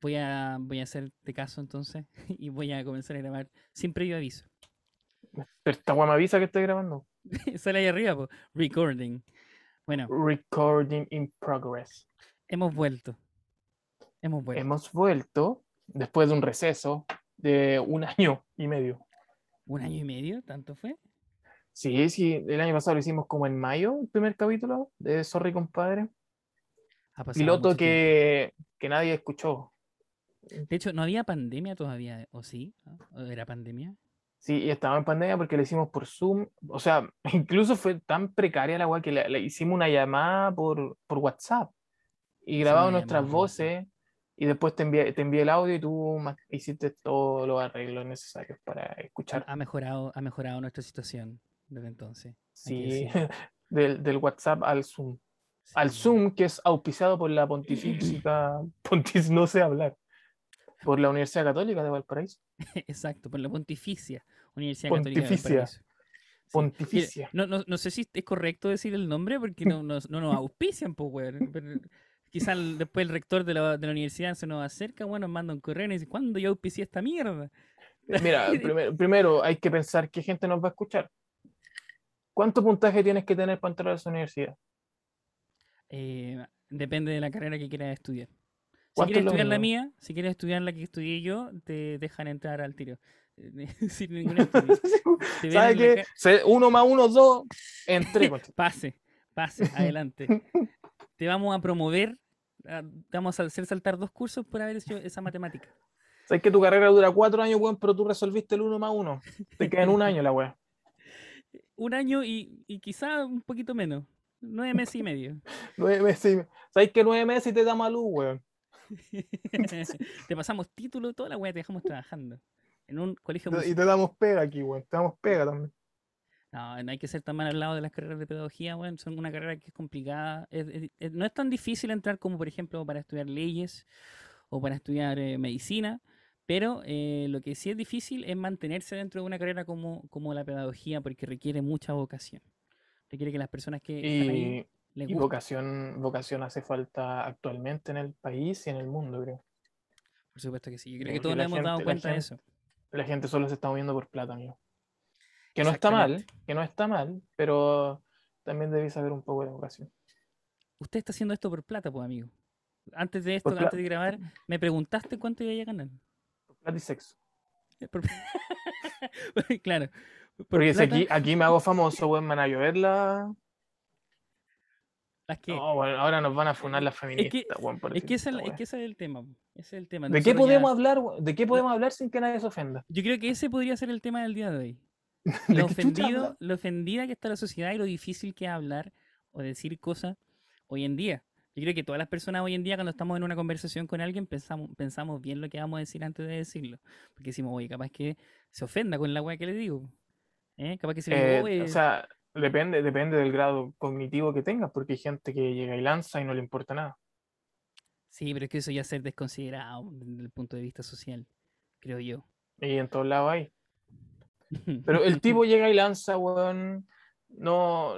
Voy a, voy a hacerte caso entonces y voy a comenzar a grabar sin previo aviso. Pero esta me avisa que estoy grabando. Sale ahí arriba, po. recording. Bueno, Recording in progress. hemos vuelto. Hemos vuelto. Hemos vuelto después de un receso de un año y medio. ¿Un año y medio? ¿Tanto fue? Sí, sí, el año pasado lo hicimos como en mayo, el primer capítulo de Sorry, compadre. Piloto que, que nadie escuchó. De hecho, no había pandemia todavía, ¿o sí? ¿O ¿Era pandemia? Sí, y estaba en pandemia porque lo hicimos por Zoom. O sea, incluso fue tan precaria la weá que le, le hicimos una llamada por, por WhatsApp y grabamos nuestras voces y después te envié, te envié el audio y tú hiciste todos los arreglos necesarios para escuchar. Ha mejorado, ha mejorado nuestra situación desde entonces. Sí, del, del WhatsApp al Zoom. Al. Zoom, que es auspiciado por la Pontifícia, Pontif, no sé hablar, por la Universidad Católica de Valparaíso. Exacto, por la Pontificia, Universidad Católica de Pontificia. Valparaíso. Sí. Mira, Pontificia. no, no, no sé si es correcto decir el nombre porque no, nos- no nos auspician, pues, weón. Quizás después el rector de la, de la universidad se nos acerca, bueno, nos manda un correo y nos dice, ¿cuándo yo auspicié esta mierda? Mira, primero, primero hay que pensar qué gente nos va a escuchar. ¿Cuánto puntaje tienes que tener para entrar a esa universidad? Eh, depende de la carrera que quieras estudiar. Si ¿Cuánto quieres estudiar la mía, si quieres estudiar la que estudié yo, te dejan entrar al tiro. Sin ningún ven ¿Sabes qué? Se- Uno más uno, dos, entré. Pase, pase, adelante. te vamos a promover, te vamos a hacer saltar dos cursos por haber hecho esa matemática. ¿Sabes que tu carrera dura cuatro años, weón, pero tú resolviste el uno más uno? Te queda en un año la weá. Un año y, y quizá un poquito menos. Nueve meses y medio. Nueve meses. ¿Sabes que nueve meses y te da malú, weón? te pasamos título, toda la weá, te dejamos trabajando. En un colegio Y te damos pega aquí, weón. Te damos pega también. No, no hay que ser tan mal hablado de las carreras de pedagogía, weón. Son una carrera que es complicada. es- es- es- no es tan difícil entrar como, por ejemplo, para estudiar leyes o para estudiar eh, medicina, pero eh, lo que sí es difícil es mantenerse dentro de una carrera como, como la pedagogía, porque requiere mucha vocación. Requiere que las personas que están ahí Y, vocación, vocación hace falta actualmente en el país y en el mundo, creo. Por supuesto que sí. Yo creo que todos nos hemos dado gente- cuenta de eso. La gente solo se está moviendo por plata, amigo. Que no está mal, que no está mal, pero también debéis saber un poco de vocación. Usted está haciendo esto por plata, pues, amigo. Antes de esto, Por antes de grabar, me preguntaste cuánto iba a ganar. Por plata y sexo. Por- claro. por Porque si aquí, aquí me hago famoso, weón, me van a llover la. Las que- No, bueno, ahora nos van a funar las que- feministas, Es que, ese, esta es que ese es el tema. Ese es el tema. ¿De qué ya- podemos hablar? ¿De qué podemos hablar sin que nadie se ofenda? Yo creo que ese podría ser el tema del día de hoy. ¿De Lo ofendido, lo ofendida que está la sociedad y lo difícil que es hablar o decir cosas hoy en día. Yo creo que todas las personas hoy en día, cuando estamos en una conversación con alguien, pensamos, pensamos bien lo que vamos a decir antes de decirlo. Porque decimos, oye, capaz que se ofenda con la weá que le digo. ¿Eh? Capaz que se le Eh, digo, "Oye, o sea, depende, depende del grado cognitivo que tengas, porque hay gente que llega y lanza y no le importa nada. Sí, pero es que eso ya es ser desconsiderado desde el punto de vista social, creo yo. Y en todos lados hay. Pero el tipo llega y lanza, weón, no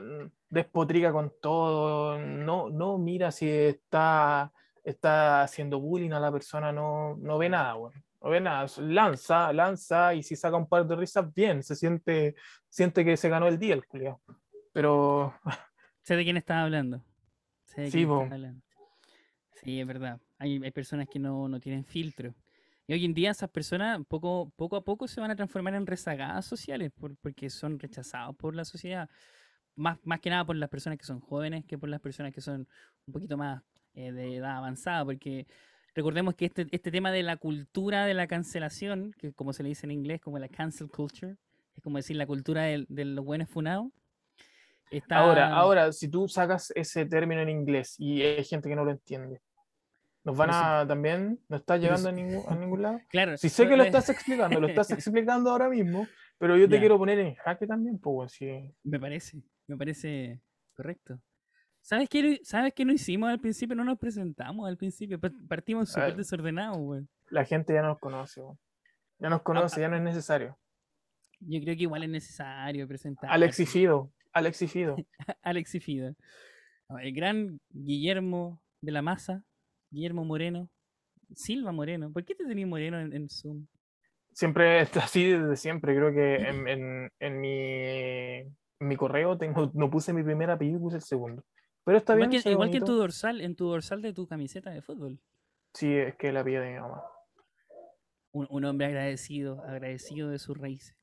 despotrica con todo, no, no mira si está, está haciendo bullying a la persona, no, no ve nada, weón. No ve nada, s- lanza, lanza, y si saca un par de risas, bien, se siente, siente que se ganó el día el culiao. Pero sé de quién estás hablando. Sé de Sí, quién estás hablando. Sí, es verdad. Hay, hay personas que no, no tienen filtro. Y hoy en día esas personas poco, poco a poco se van a transformar en rezagadas sociales por- porque son rechazados por la sociedad. Más, más que nada por las personas que son jóvenes que por las personas que son un poquito más eh, de edad avanzada. Porque recordemos que este, este tema de la cultura de la cancelación, que como se le dice en inglés, como la cancel culture, es como decir la cultura del- de, los buenos funados. Está, ahora, ahora, si tú sacas ese término en inglés y hay gente que no lo entiende, ¿nos van a también? ¿No está si- a ningún, a ningún lado? Claro. Si sé que lo estás explicando, lo estás explicando ahora mismo, pero yo te Ya. quiero poner en jaque también, pues, si Me parece, me parece correcto. ¿Sabes qué, no- ¿Sabes qué no hicimos al principio? No nos presentamos al principio. pa- Partimos súper desordenados, güey. la gente ya nos conoce, weón. ya nos conoce, ya no es necesario. Yo creo que igual es necesario presentar. Alex y Fido, Alex y Fido, Alex y Fida. No, El gran Guillermo de la Maza, Guillermo Moreno, Silva Moreno. ¿Por qué te tenías Moreno en, en Zoom? Siempre está así desde siempre. Creo que en, en, en mi, mi correo tengo, no puse mi primer apellido, puse el segundo. Pero está Igual, bien. que, igual que en tu dorsal, en tu dorsal de tu camiseta de fútbol. Sí, es que la apellido de mi mamá. Un, un hombre agradecido, agradecido de sus raíces.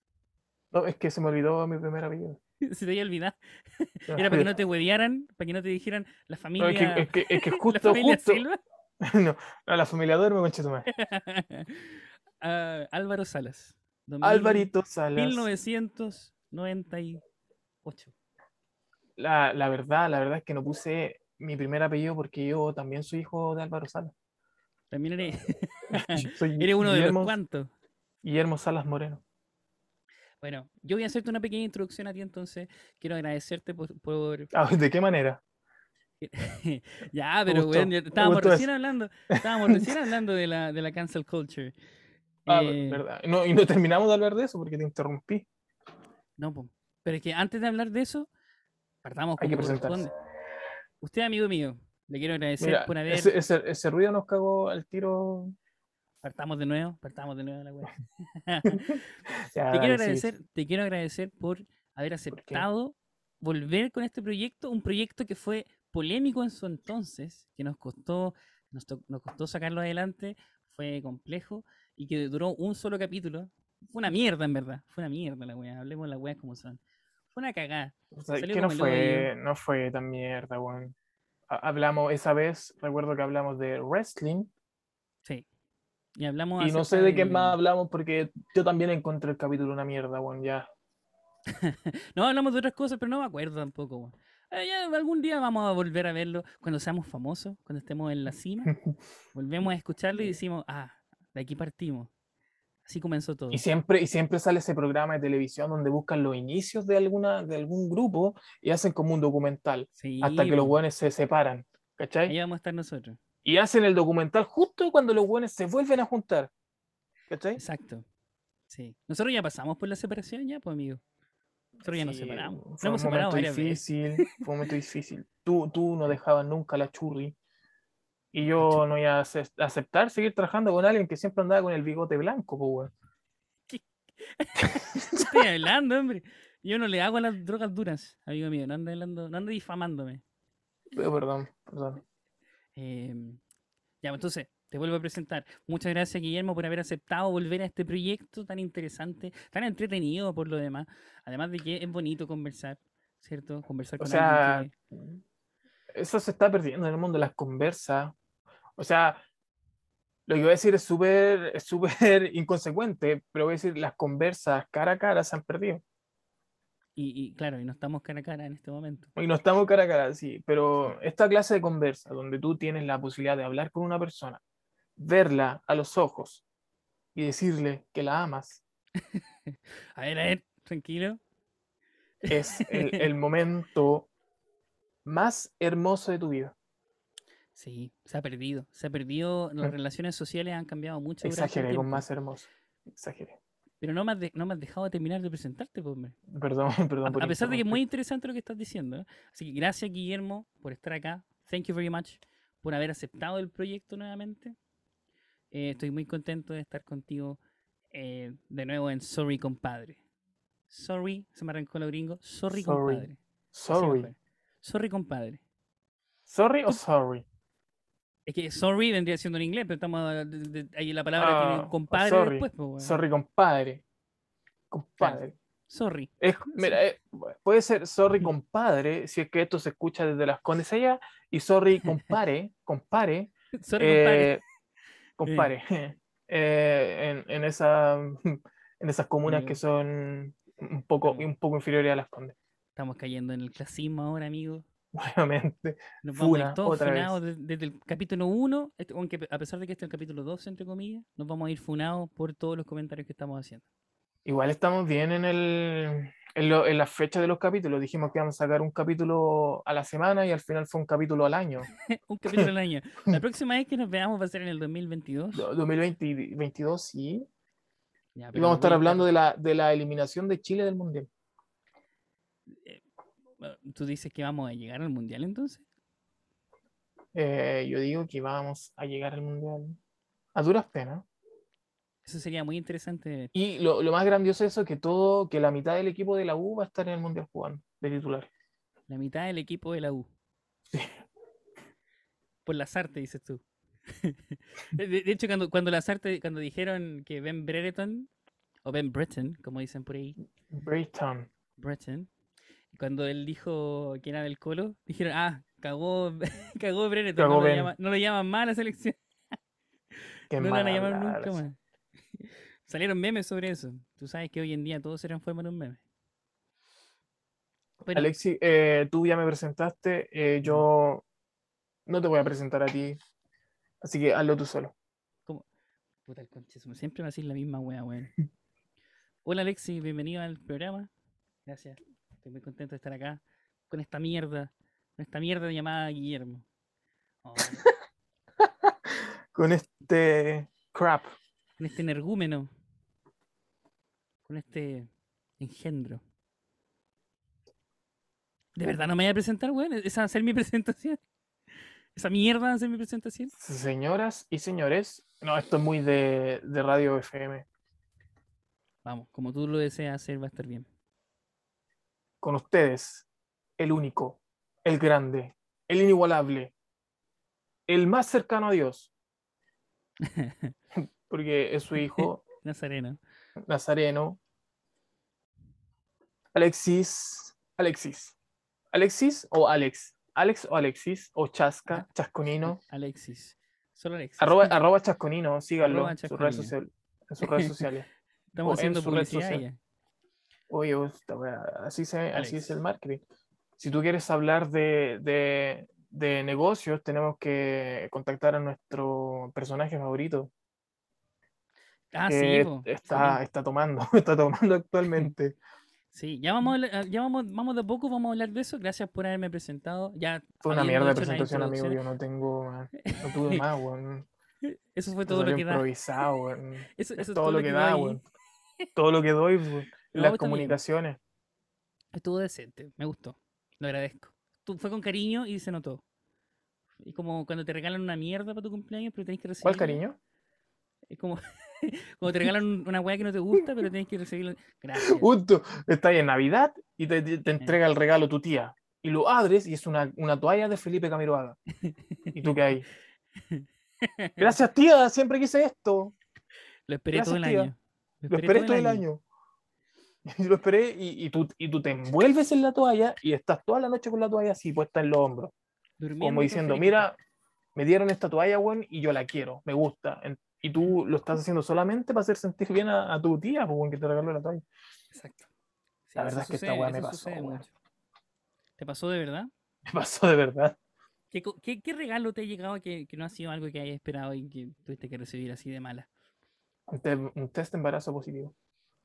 No, es que se me olvidó mi primer apellido. Se te había olvidado. Era para que no te huevearan, para que no te dijeran la No, familia, es, que, es, que, es que la justo, justo. Silva. no, no, la familia duerme, concha tu madre. Álvaro Salas. 2000 Alvarito Salas. 1998. La, la verdad, la verdad es que no puse mi primer apellido porque yo también soy hijo de Álvaro Salas. También eres, Soy eres uno de Guillermo, los cuantos. Guillermo Salas Moreno. Bueno, yo voy a hacerte una pequeña introducción a ti entonces. Quiero agradecerte por... por- Ah, ¿De qué manera? ya, pero me estábamos recién eso. hablando, estábamos recién hablando de la, de la cancel culture. Ah, Eh, verdad. No, y no terminamos de hablar de eso porque te interrumpí. No, pero es que antes de hablar de eso, partamos Hay como que presentarse. Usted, amigo mío, le quiero agradecer Mira, por haber... ese, ese, ese ruido nos cagó al tiro. Partamos de nuevo, partamos de nuevo la. Ya, te quiero agradecer, te quiero agradecer por haber aceptado volver con este proyecto, un proyecto que fue polémico en su entonces, que nos costó, nos, nos costó sacarlo adelante, fue complejo y que duró un solo capítulo. Fue una mierda, en verdad. Fue una mierda la wea. Hablemos de las weas como son. Fue una cagada. O sea, que no fue, no fue tan mierda, weón. Ha- Hablamos esa vez, recuerdo que hablamos de wrestling. Sí. Y hablamos Y no sé de qué más hablamos porque yo también encontré el capítulo una mierda, weón, ya. No, hablamos de otras cosas, pero no me acuerdo tampoco. weón. Eh, ya algún día vamos a volver a verlo cuando seamos famosos, cuando estemos en la cima. Volvemos a escucharlo y decimos, ah, de aquí partimos. Así comenzó todo. Y siempre, y siempre sale ese programa de televisión donde buscan los inicios de, alguna, de algún grupo y hacen como un documental Sí, hasta que los weones se separan, ¿cachai? Ahí vamos a estar nosotros. Y hacen el documental justo cuando los weones se vuelven a juntar, ¿cachai? Exacto. Sí. Nosotros ya pasamos por la separación ya, pues amigo. Nosotros ya nos separamos. Fue un momento veces. difícil, fue un momento difícil. Tú, tú no dejabas nunca la churri. Y yo no iba a ace- aceptar seguir trabajando con alguien que siempre andaba con el bigote blanco, pues, weón. ¿Qué estoy hablando, hombre? Yo no le hago a las drogas duras, amigo mío. No ande, hablando, no ande difamándome. Pero perdón, perdón. Eh, ya, pues, entonces, te vuelvo a presentar. Muchas gracias, Guillermo, por haber aceptado volver a este proyecto tan interesante, tan entretenido por lo demás. Además de que es bonito conversar, ¿cierto? Conversar O con sea, alguien que... eso se está perdiendo en el mundo de las conversas. O sea, lo que voy a decir es súper súper inconsecuente, pero voy a decir, las conversas cara a cara se han perdido. Y, y claro, y no estamos cara a cara en este momento. Y no estamos cara a cara, sí, pero esta clase de conversa, donde tú tienes la posibilidad de hablar con una persona, verla a los ojos y decirle que la amas, A ver, a ver, tranquilo. es el, el momento más hermoso de tu vida. Sí, se ha perdido. Se ha perdido. Las relaciones sociales han cambiado mucho. Exageré con más hermoso. Exageré. Pero no me, has de- no me has dejado de terminar de presentarte, pues, hombre. Perdón, perdón. A, por a pesar de que es muy interesante lo que estás diciendo. ¿eh? Así que gracias, Guillermo, por estar acá. Thank you very much por haber aceptado el proyecto nuevamente. Eh, estoy muy contento de estar contigo eh, de nuevo en Sorry, compadre. Sorry, se me arrancó lo gringo. Sorry, Sorry. compadre. Así, Sorry. compadre. Sorry, compadre. ¿Sorry o sorry? Es que sorry vendría siendo en inglés, pero estamos de- de- ahí la palabra Ah, tiene compadre sorry. después. pues. Sorry, compadre. Compadre. Sorry. Es- mira, eh, puede ser sorry, compadre, si es que esto se escucha desde las condes allá, y sorry, compare, compare, Sorry, eh, compare, eh, en, en, esa, en esas comunas que son un poco, un poco inferiores a las condes, Estamos cayendo en el clasismo ahora, amigo. nuevamente. Nos vamos a ir todos otra funados de- desde el capítulo 1, este- aunque a pesar de que este es el capítulo 2, entre comillas, nos vamos a ir funados por todos los comentarios que estamos haciendo. Igual estamos bien en, el, en, lo- en la fecha de los capítulos. Dijimos que íbamos a sacar un capítulo a la semana y al final fue un capítulo al año. Un capítulo al año. La próxima vez que nos veamos va a ser en el 2022. Do- 2022, sí. Ya, Y vamos a estar hablando de la, de la eliminación de Chile del Mundial. estar- ¿Tú dices que vamos a llegar al mundial entonces? Eh, yo digo que vamos a llegar al Mundial. A duras penas. Eso sería muy interesante. Y lo, lo más grandioso es eso, que todo, que la mitad del equipo de la U va a estar en el Mundial jugando, de titular. La mitad del equipo de la U. Sí. Por las artes, dices tú. de, de hecho, cuando, cuando las artes, cuando dijeron que Ben Brereton, o Ben Breton, como dicen por ahí, Breton. Breton, cuando él dijo que era del Colo, dijeron, ah, cagó, cagó Brereton, no, lo Ben. llama- no lo llaman más a la selección, Qué no lo van a llamar nunca más. Salieron memes sobre eso. Tú sabes que hoy en día todo se transforma en un meme. Bueno, Alexi, eh, tú ya me presentaste, eh, yo no te voy a presentar a ti, así que hazlo tú solo. Puta el conche, su- siempre me hacís la misma wea, weón. Hola Alexi, bienvenido al programa. Gracias. Estoy muy contento de estar acá con esta mierda, con esta mierda llamada Guillermo. Oh, Con este crap. con este energúmeno. Con este engendro. ¿De verdad no me voy a presentar, weón? ¿Esa va a ser mi presentación? ¿Esa mierda va a ser mi presentación? Señoras y señores, no, esto es muy de, de radio FM. Vamos, como tú lo deseas hacer, va a estar bien. Con ustedes, el único, el grande, el inigualable, el más cercano a Dios, porque es su hijo, Nazareno. Nazareno, Alexis, Alexis, Alexis o Alex, Alex o Alexis, o Chasca, Chasconino, Alexis. Solo Alexis. arroba, arroba Chasconino, síganlo Arroba en sus redes Chasconino. sociales. En sus redes sociales. Estamos o en haciendo publicidad social. Oye, esta wea, así, se, así es el marketing. Si tú quieres hablar de, de, de negocios, tenemos que contactar a nuestro personaje favorito, Ah, que sí, po, está, sí. está tomando, está tomando actualmente. Sí, ya vamos, a hablar- ya vamos, vamos de poco, vamos a hablar de eso. Gracias por haberme presentado. Ya Fue una mierda de presentación, amigo. Yo no tengo, no tuve más, weón. Eso fue Todo todo lo que da. improvisado, weón. Eso, Es eso es todo lo que da, doy. weón. Todo lo que doy, weón. No, Las bien. comunicaciones. Estuvo decente, me gustó. Lo agradezco. Tú, fue con cariño y se notó. Y como cuando te regalan una mierda para tu cumpleaños, pero tenés que recibirla. ¿Cuál cariño? Es como cuando te regalan un- una weá que no te gusta, pero tenés que recibirla. Gracias. Justo, está ahí en Navidad y te, te- te entrega el regalo tu tía. Y lo abres y es una, una toalla de Felipe Camiroaga. Y tú que ahí. Gracias, tía, siempre quise esto. Lo esperé todo el tía. año. Lo esperé todo el año. Y lo esperé y, y tú, y tú te envuelves en la toalla y estás toda la noche con la toalla así puesta en los hombros. Durmiendo Como diciendo, mira, me dieron esta toalla, weón, y yo la quiero, me gusta. Y tú lo estás haciendo solamente para hacer sentir bien a, a tu tía, pues, weón, que te regaló la toalla. Exacto. Sí, La verdad es que esta sucede, weá me pasó, weón. ¿Te pasó de verdad? Me pasó de verdad. ¿Qué, qué, qué regalo te ha llegado que, que no ha sido algo que hayas esperado y que tuviste que recibir así de mala? Un test de embarazo positivo.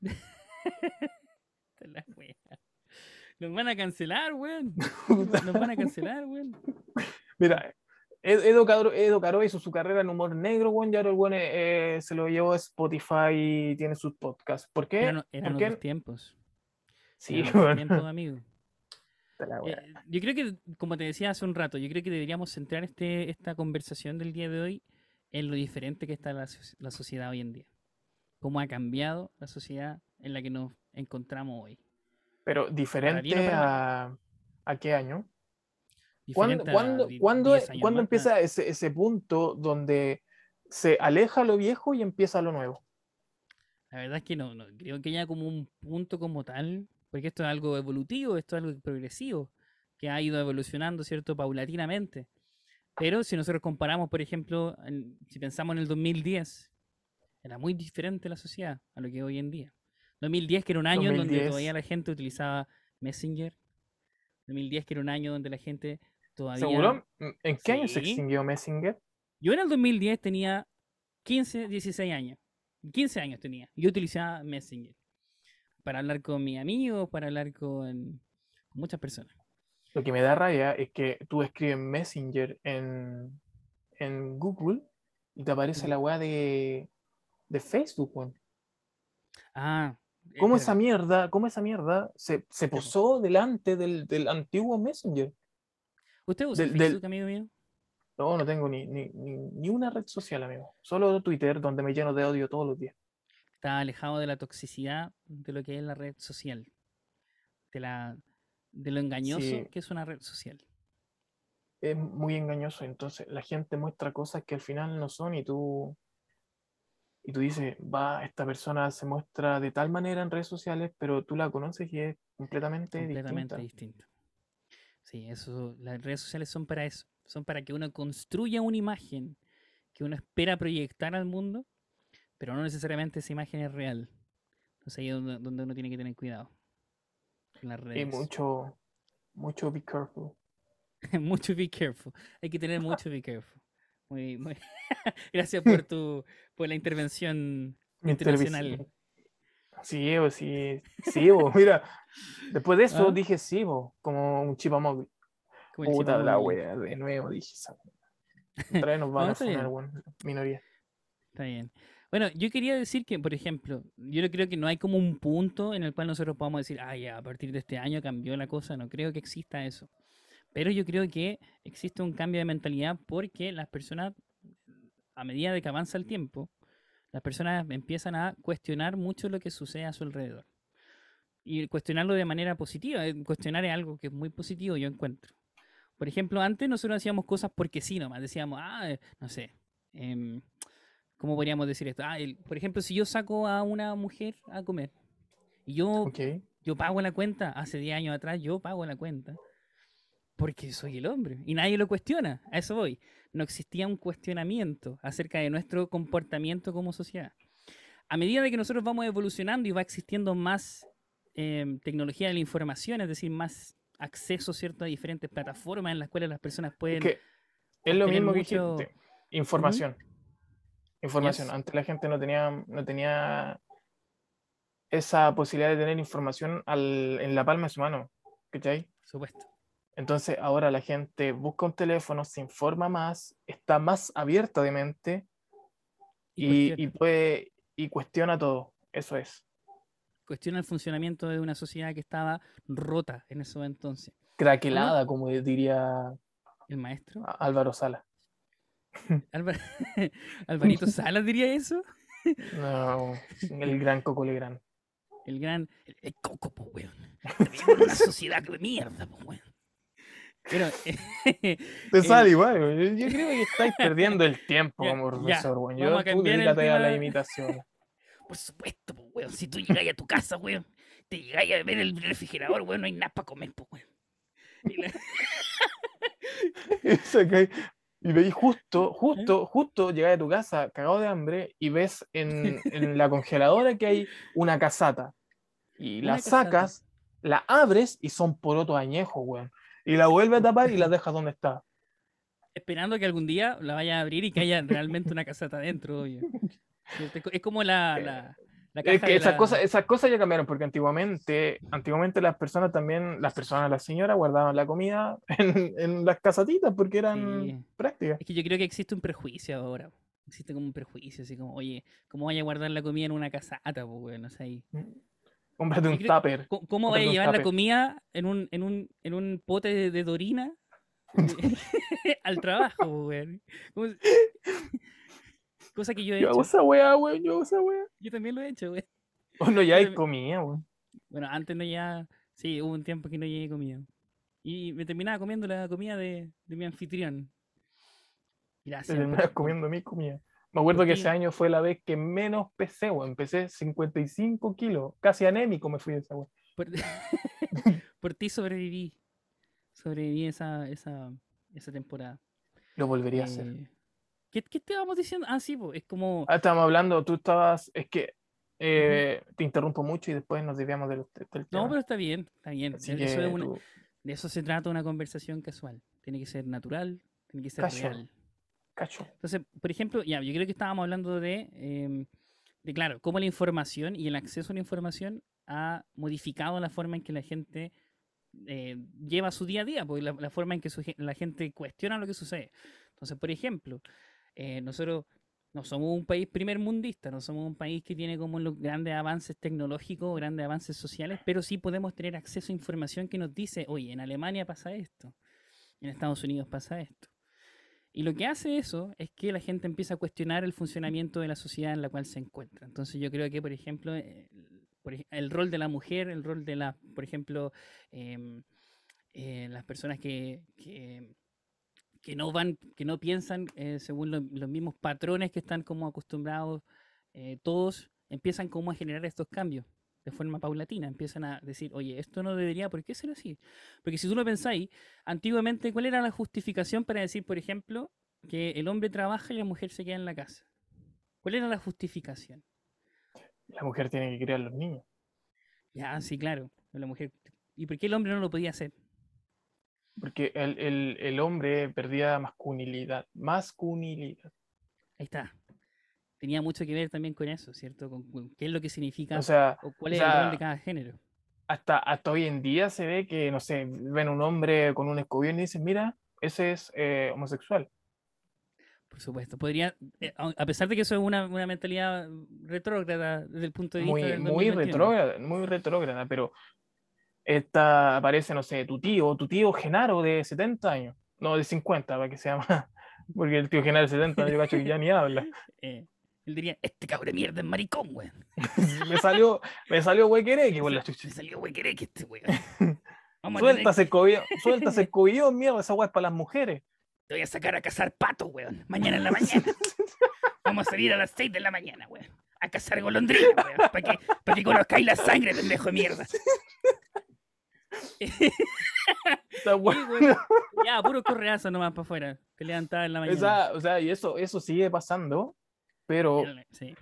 La wea. Nos van a cancelar, weón. Nos van a cancelar, weón. Mira, Ed- Edo Caro, Edo Caro hizo su carrera en humor negro, weón, y ahora el weón eh, se lo llevó a Spotify y tiene sus podcasts. ¿Por qué? Eran, eran ¿Por qué? otros tiempos. Sí, eran otros weón. tiempos, amigo. Eh, yo creo que, como te decía hace un rato, yo creo que deberíamos centrar este, esta conversación del día de hoy en lo diferente que está la, la sociedad hoy en día. Cómo ha cambiado la sociedad en la que nos encontramos hoy. Pero diferente a, a qué año? ¿Cuándo, cuándo- cuándo- 10 años cuándo empieza ese, ese punto donde se aleja lo viejo y empieza lo nuevo? La verdad es que no, no creo que haya como un punto como tal, porque esto es algo evolutivo, esto es algo progresivo, que ha ido evolucionando, ¿cierto? Paulatinamente. Pero si nosotros comparamos, por ejemplo, si pensamos en el 2010, era muy diferente la sociedad a lo que es hoy en día. 2010 que era un año en donde 2010. todavía la gente utilizaba Messenger. 2010 que era un año donde la gente todavía... ¿Seguro? ¿En qué año se extinguió Messenger? Yo en el 2010 tenía 15, 16 años. 15 años tenía. Yo utilizaba Messenger para hablar con mis amigos, para hablar con muchas personas. Lo que me da rabia es que tú escribes Messenger en, en Google y te aparece la weá de, de Facebook, weón. Ah, ¿Cómo espera, esa mierda, cómo esa mierda se, se po. posó delante del, del antiguo Messenger? ¿Usted usa del- del- Facebook, amigo mío? No, no tengo ni, ni, ni, ni una red social, amigo. Solo Twitter, donde me lleno de odio todos los días. Está alejado de la toxicidad de lo que es la red social. De, la, de lo engañoso Sí. que es una red social. Es muy engañoso. Entonces, la gente muestra cosas que al final no son y tú. Y tú dices, va, esta persona se muestra de tal manera en redes sociales, pero tú la conoces y es completamente, completamente distinta. distinto. Sí, eso, las redes sociales son para eso. Son para que uno construya una imagen que uno espera proyectar al mundo, pero no necesariamente esa imagen es real. Entonces ahí es donde, donde uno tiene que tener cuidado. En las Y redes. mucho, mucho be careful. mucho be careful. Hay que tener mucho be careful. Muy, muy... Gracias por tu por la intervención Mi internacional. intervención. Sí, bo, sí, sí, bo, mira. Después de eso ¿Ah? dije sí, bo, como un chipamóvil. como el Puta la móvil. wea, de nuevo dije esa. Otra vez nos van a está sonar, weón, minoría. Está bien. Bueno, yo quería decir que, por ejemplo, yo no creo que no hay como un punto en el cual nosotros podamos decir, ah, ya, a partir de este año cambió la cosa. No creo que exista eso. Pero yo creo que existe un cambio de mentalidad porque las personas, a medida de que avanza el tiempo, las personas empiezan a cuestionar mucho lo que sucede a su alrededor. Y cuestionarlo de manera positiva. eh, Cuestionar es algo que es muy positivo, yo encuentro. Por ejemplo, antes nosotros hacíamos cosas porque sí nomás. Decíamos, ah, eh, no sé. em, ¿Cómo podríamos decir esto? Ah, el- por ejemplo, si yo saco a una mujer a comer y yo, Ok. yo pago la cuenta, hace 10 años atrás yo pago la cuenta, porque soy el hombre y nadie lo cuestiona, a eso voy. No existía un cuestionamiento acerca de nuestro comportamiento como sociedad. A medida de que nosotros vamos evolucionando y va existiendo más em, tecnología de la información, es decir, más acceso ¿cierto? a diferentes plataformas en las cuales las personas pueden... Que es lo mismo que mucho- dijiste, Información. Información. Yes. Antes la gente no tenía, no tenía esa posibilidad de tener información al- en la palma de su mano. ¿Cachai? Supuesto. Entonces ahora la gente busca un teléfono, se informa más, está más abierta de mente Y, y, cuestiona, y puede y cuestiona todo. Eso es. cuestiona el funcionamiento de una sociedad que estaba rota en eso entonces. Craquelada, como diría El maestro. Álvaro Sala. Álvar- Alvarito Salas diría eso. No, el gran Coco Legrand. El gran. El, el coco, po, weón. Una sociedad de mierda, po, weón. Pero. Te sale igual, güey. Yo creo que estáis perdiendo el tiempo como profesor, güey. Yo, tú dedícate a la imitación. por supuesto, po, weón. Si tú llegáis a tu casa, weón. Te llegáis a ver el refrigerador, weón. No hay nada para comer, po, weón. Y la- Y Y veis justo, justo, justo llegáis a tu casa cagado de hambre y ves en, en la congeladora que hay una casata. Y la casata. sacas, la abres y son porotos añejos, weón. Y la vuelves a tapar y la dejas donde está. esperando que algún día la vaya a abrir y que haya realmente una casata adentro, obvio. Es co- Es como la, la, Es que esas la- cosas, esas cosas ya cambiaron, porque antiguamente, antiguamente las personas también, las personas, las señoras guardaban la comida en, en las casatitas porque eran Sí. prácticas. Es que yo creo que existe un prejuicio ahora. Existe como un prejuicio, así como, oye, ¿cómo vaya a guardar la comida en una casata, pues, weón? No sé, ahí. Cómprate un tupper. ¿Cómo, cómo a llevar la comida en un, en un, en un pote de, de Dorina al trabajo, weón? ¿Cómo se- Cosa que yo he Yo hago hecho. esa weá, weón, yo hago esa weá. Yo también lo he hecho, weón. Oh, no, ya hay comida, weón. Bueno, antes no ya. Sí, hubo un tiempo que no llegué comida. Y me terminaba comiendo la comida de, de mi anfitrión. Gracias. terminas por- comiendo mi comida. Me acuerdo que ese año fue la vez que menos pesé, weón. Pesé 55 kilos. Casi anémico me fui de esa weá. Por, por ti sobreviví. Sobreviví esa, esa, esa temporada. Lo volvería a hacer. Eh, ¿qué, ¿Qué estábamos diciendo? Ah, sí, es como. Ah, estábamos hablando, tú estabas, es que eh, te interrumpo mucho y después nos desviamos del, del tema. No, pero está bien, está bien. Así Eso que es una- tú- de eso se trata una conversación casual. Tiene que ser natural, tiene que ser Casual. real. Entonces, por ejemplo, ya, yo creo que estábamos hablando de, em, de, claro, cómo la información y el acceso a la información ha modificado la forma en que la gente eh, lleva su día a día, porque la, forma en que su la gente cuestiona lo que sucede. Entonces, por ejemplo, eh, nosotros no somos un país primer mundista, no somos un país que tiene como los grandes avances tecnológicos, grandes avances sociales, pero sí podemos tener acceso a información que nos dice, oye, en Alemania pasa esto, en Estados Unidos pasa esto. Y lo que hace eso es que la gente empieza a cuestionar el funcionamiento de la sociedad en la cual se encuentra. Entonces yo creo que, por ejemplo, eh, el rol de la mujer, el rol de la, por ejemplo, em, eh, las personas que, que, no van, que no piensan eh, según lo- los mismos patrones que están como acostumbrados, todos empiezan como a generar estos cambios de forma paulatina, empiezan a decir, oye, esto no debería, ¿por qué ser así? Porque si tú lo pensáis, antiguamente, ¿cuál era la justificación para decir, por ejemplo, que el hombre trabaja y la mujer se queda en la casa? ¿Cuál era la justificación? La mujer tiene que criar a los niños. Ya, sí, claro, la mujer. ¿Y por qué el hombre no lo podía hacer? Porque el, el- el hombre perdía masculinidad. Masculinidad. Ahí está. Tenía mucho que ver también con eso, ¿cierto? Con, con qué es lo que significa O sea, o cuál o es el rol de cada género. hasta, hasta hoy en día se ve que, no sé, ven un hombre con un escobión y dicen, mira, ese es eh, homosexual. Por supuesto. Podría, eh, a pesar de que eso es una, una mentalidad retrógrada desde el punto de vista Muy, del muy 2021. retrógrada, muy retrógrada, pero esta aparece, no sé, tu tío, tu tío Genaro de 70 años, no, de 50, para que sea más, porque el tío Genaro de 70, yo cacho que ya ni habla. Eh, él diría, este cabrón de mierda es maricón, weón. me salió, me salió huequereque la Me chucha. salió que este ese escobillón, suelta ese escobillón, mierda, esa weá es para las mujeres. Te voy a sacar a cazar patos, weón. Mañana en la mañana. Vamos a salir a las 6 de la mañana, weón. A cazar golondrinas, weón. Para que, pa' que conozcáis la sangre, pendejo de mierda. Sí, weón. ya, puro correazo nomás para afuera. Te levantaba en la mañana. esa- o sea, y eso, eso sigue pasando, pero Sí.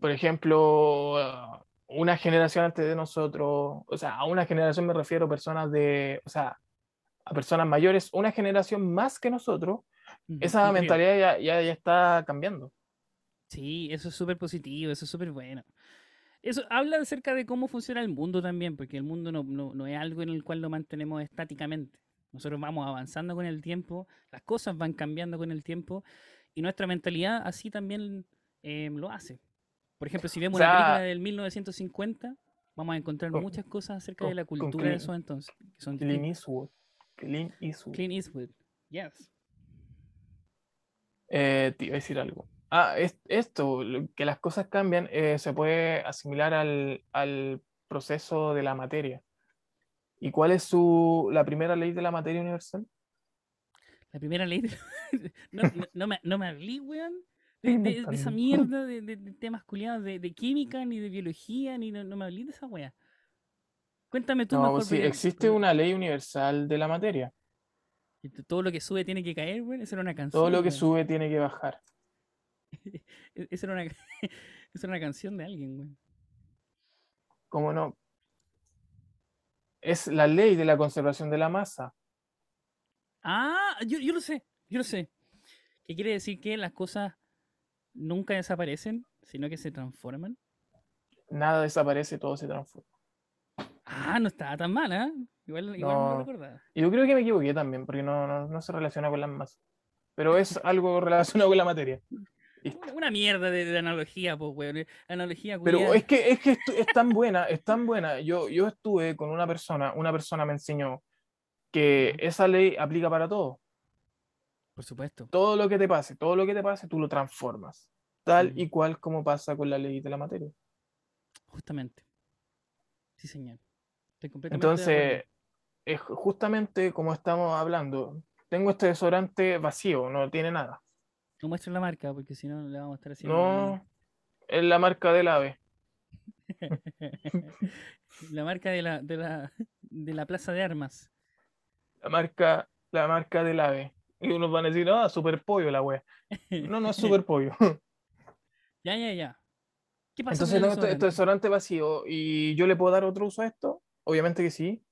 por ejemplo, ah, una generación antes de nosotros, o sea, a una generación me refiero a personas de, o sea, a personas mayores, una generación más que nosotros, esa mentalidad ya, ya, ya está cambiando. Sí, eso es súper positivo, eso es súper bueno. Eso habla acerca de cómo funciona el mundo también, porque el mundo no, no- no es algo en el cual lo mantenemos estáticamente. Nosotros vamos avanzando con el tiempo, las cosas van cambiando con el tiempo, y nuestra mentalidad así también eh, lo hace. Por ejemplo, si vemos sea, una película del 1950, vamos a encontrar con- muchas cosas acerca con- de la cultura de esos entonces. Que son Clint. Eastwood. Clint Eastwood. Clint Eastwood, yes. Eh, te iba a decir algo. Ah, es, esto, que las cosas cambian, eh, se puede asimilar al, al proceso de la materia. ¿Y cuál es su, la primera ley de la materia universal? La primera ley. de- no, no, no me, no me hablé, weón. De, de- esa mierda de, de- temas culiados de, química, ni de biología, ni no, no me hablé de esa wea. Cuéntame tú No, mejor. sí, existe una ley universal de la materia. Todo lo que sube tiene que caer, weón. Esa era una canción. Todo lo que sube tiene que bajar. E- Esa era una, esa era una canción de alguien, weón. ¿Cómo no? Es la ley de la conservación de la masa. Ah, yo, yo lo sé, yo lo sé. ¿Qué quiere decir que las cosas nunca desaparecen, sino que se transforman? Nada desaparece, todo se transforma. Ah, no estaba tan mal, ¿ah? Igual, igual no lo recordaba. Y yo creo que me equivoqué también, porque no, no, no se relaciona con las masas. Pero es algo relacionado con la materia. Una, mierda de, de analogía, pues, weón. Analogía Pero culiada. es que, es, que estu- es tan buena, es tan buena. Yo, yo estuve con una persona, una persona me enseñó que esa ley aplica para todo. Por supuesto. Todo lo que te pase, todo lo que te pase, tú lo transformas. Tal Mm. y cual como pasa con la ley de la materia. Justamente. Sí, señor. Estoy completamente. Entonces, es ju- justamente como estamos hablando, tengo este desodorante vacío, no tiene nada. No muestres la marca, porque si no le vamos a estar haciendo. No, es la marca del ave. la marca de la, de la, de la plaza de armas. La marca, la marca del ave. Y unos van a decir, ah, super pollo la wea. No, no es super pollo. Ya, ya, ya. ¿Qué pasa Entonces con el tengo este, vacío y yo le puedo dar otro uso a esto. Obviamente que sí.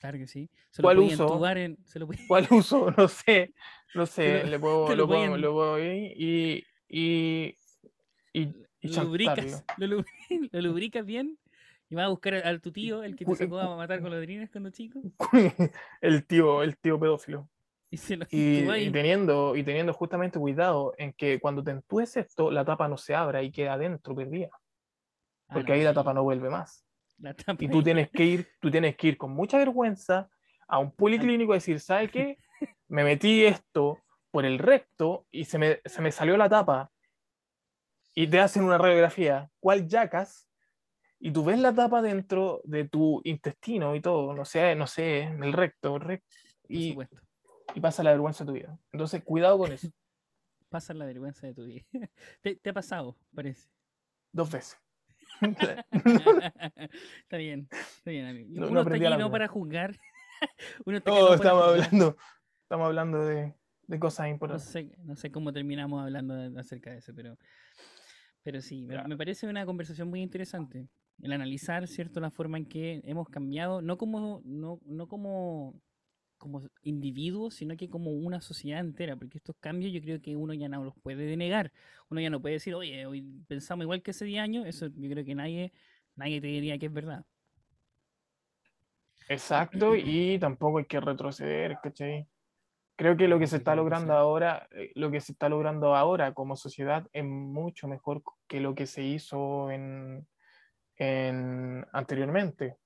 Claro que sí. Se lo ¿Cuál podía uso? en. Se lo ¿Cuál uso? No sé. No sé. lo- le puedo, lo lo puedo, lo puedo ir y, y, y, y lo lubricas, lo, lu- lo lubricas bien y vas a buscar a, a tu tío, el que te sacó a matar golondrinas cuando chico, el tío, el tío pedófilo. Y se lo Y, intubas y y- teniendo, y teniendo justamente cuidado en que cuando te entúes esto, la tapa no se abra y queda adentro perdida. Ah, Porque no, ahí la tapa no vuelve más. la tapa Y tú ahí. tienes que ir, tú tienes que ir con mucha vergüenza a un policlínico y decir, ¿sabe qué? Me metí esto por el recto y se me, se me salió la tapa y te hacen una radiografía, ¿cuál yacas? Y tú ves la tapa dentro de tu intestino y todo, no sé, no sé, en el recto, recto y, y pasa la vergüenza de tu vida. Entonces, cuidado con eso. pasa la vergüenza de tu vida. ¿Te, te ha pasado, parece? Dos veces. está bien, está bien, amigo. No, Uno está aquí no para juzgar. Uno está no, estamos hablando, estamos hablando de, de cosas importantes. No sé, no sé cómo terminamos hablando acerca de eso, pero, pero sí, me, parece una conversación muy interesante. El analizar, ¿cierto?, la forma en que hemos cambiado, no como, no, no como como individuos, sino que como una sociedad entera, porque estos cambios yo creo que uno ya no los puede denegar. Uno ya no puede decir, oye, hoy pensamos igual que hace 10 años, eso yo creo que nadie, nadie te diría que es verdad. Exacto, y tampoco hay que retroceder, ¿cachai? Creo que lo que se está logrando ahora, eh, lo que se está logrando ahora como sociedad es mucho mejor que lo que se hizo en, en anteriormente.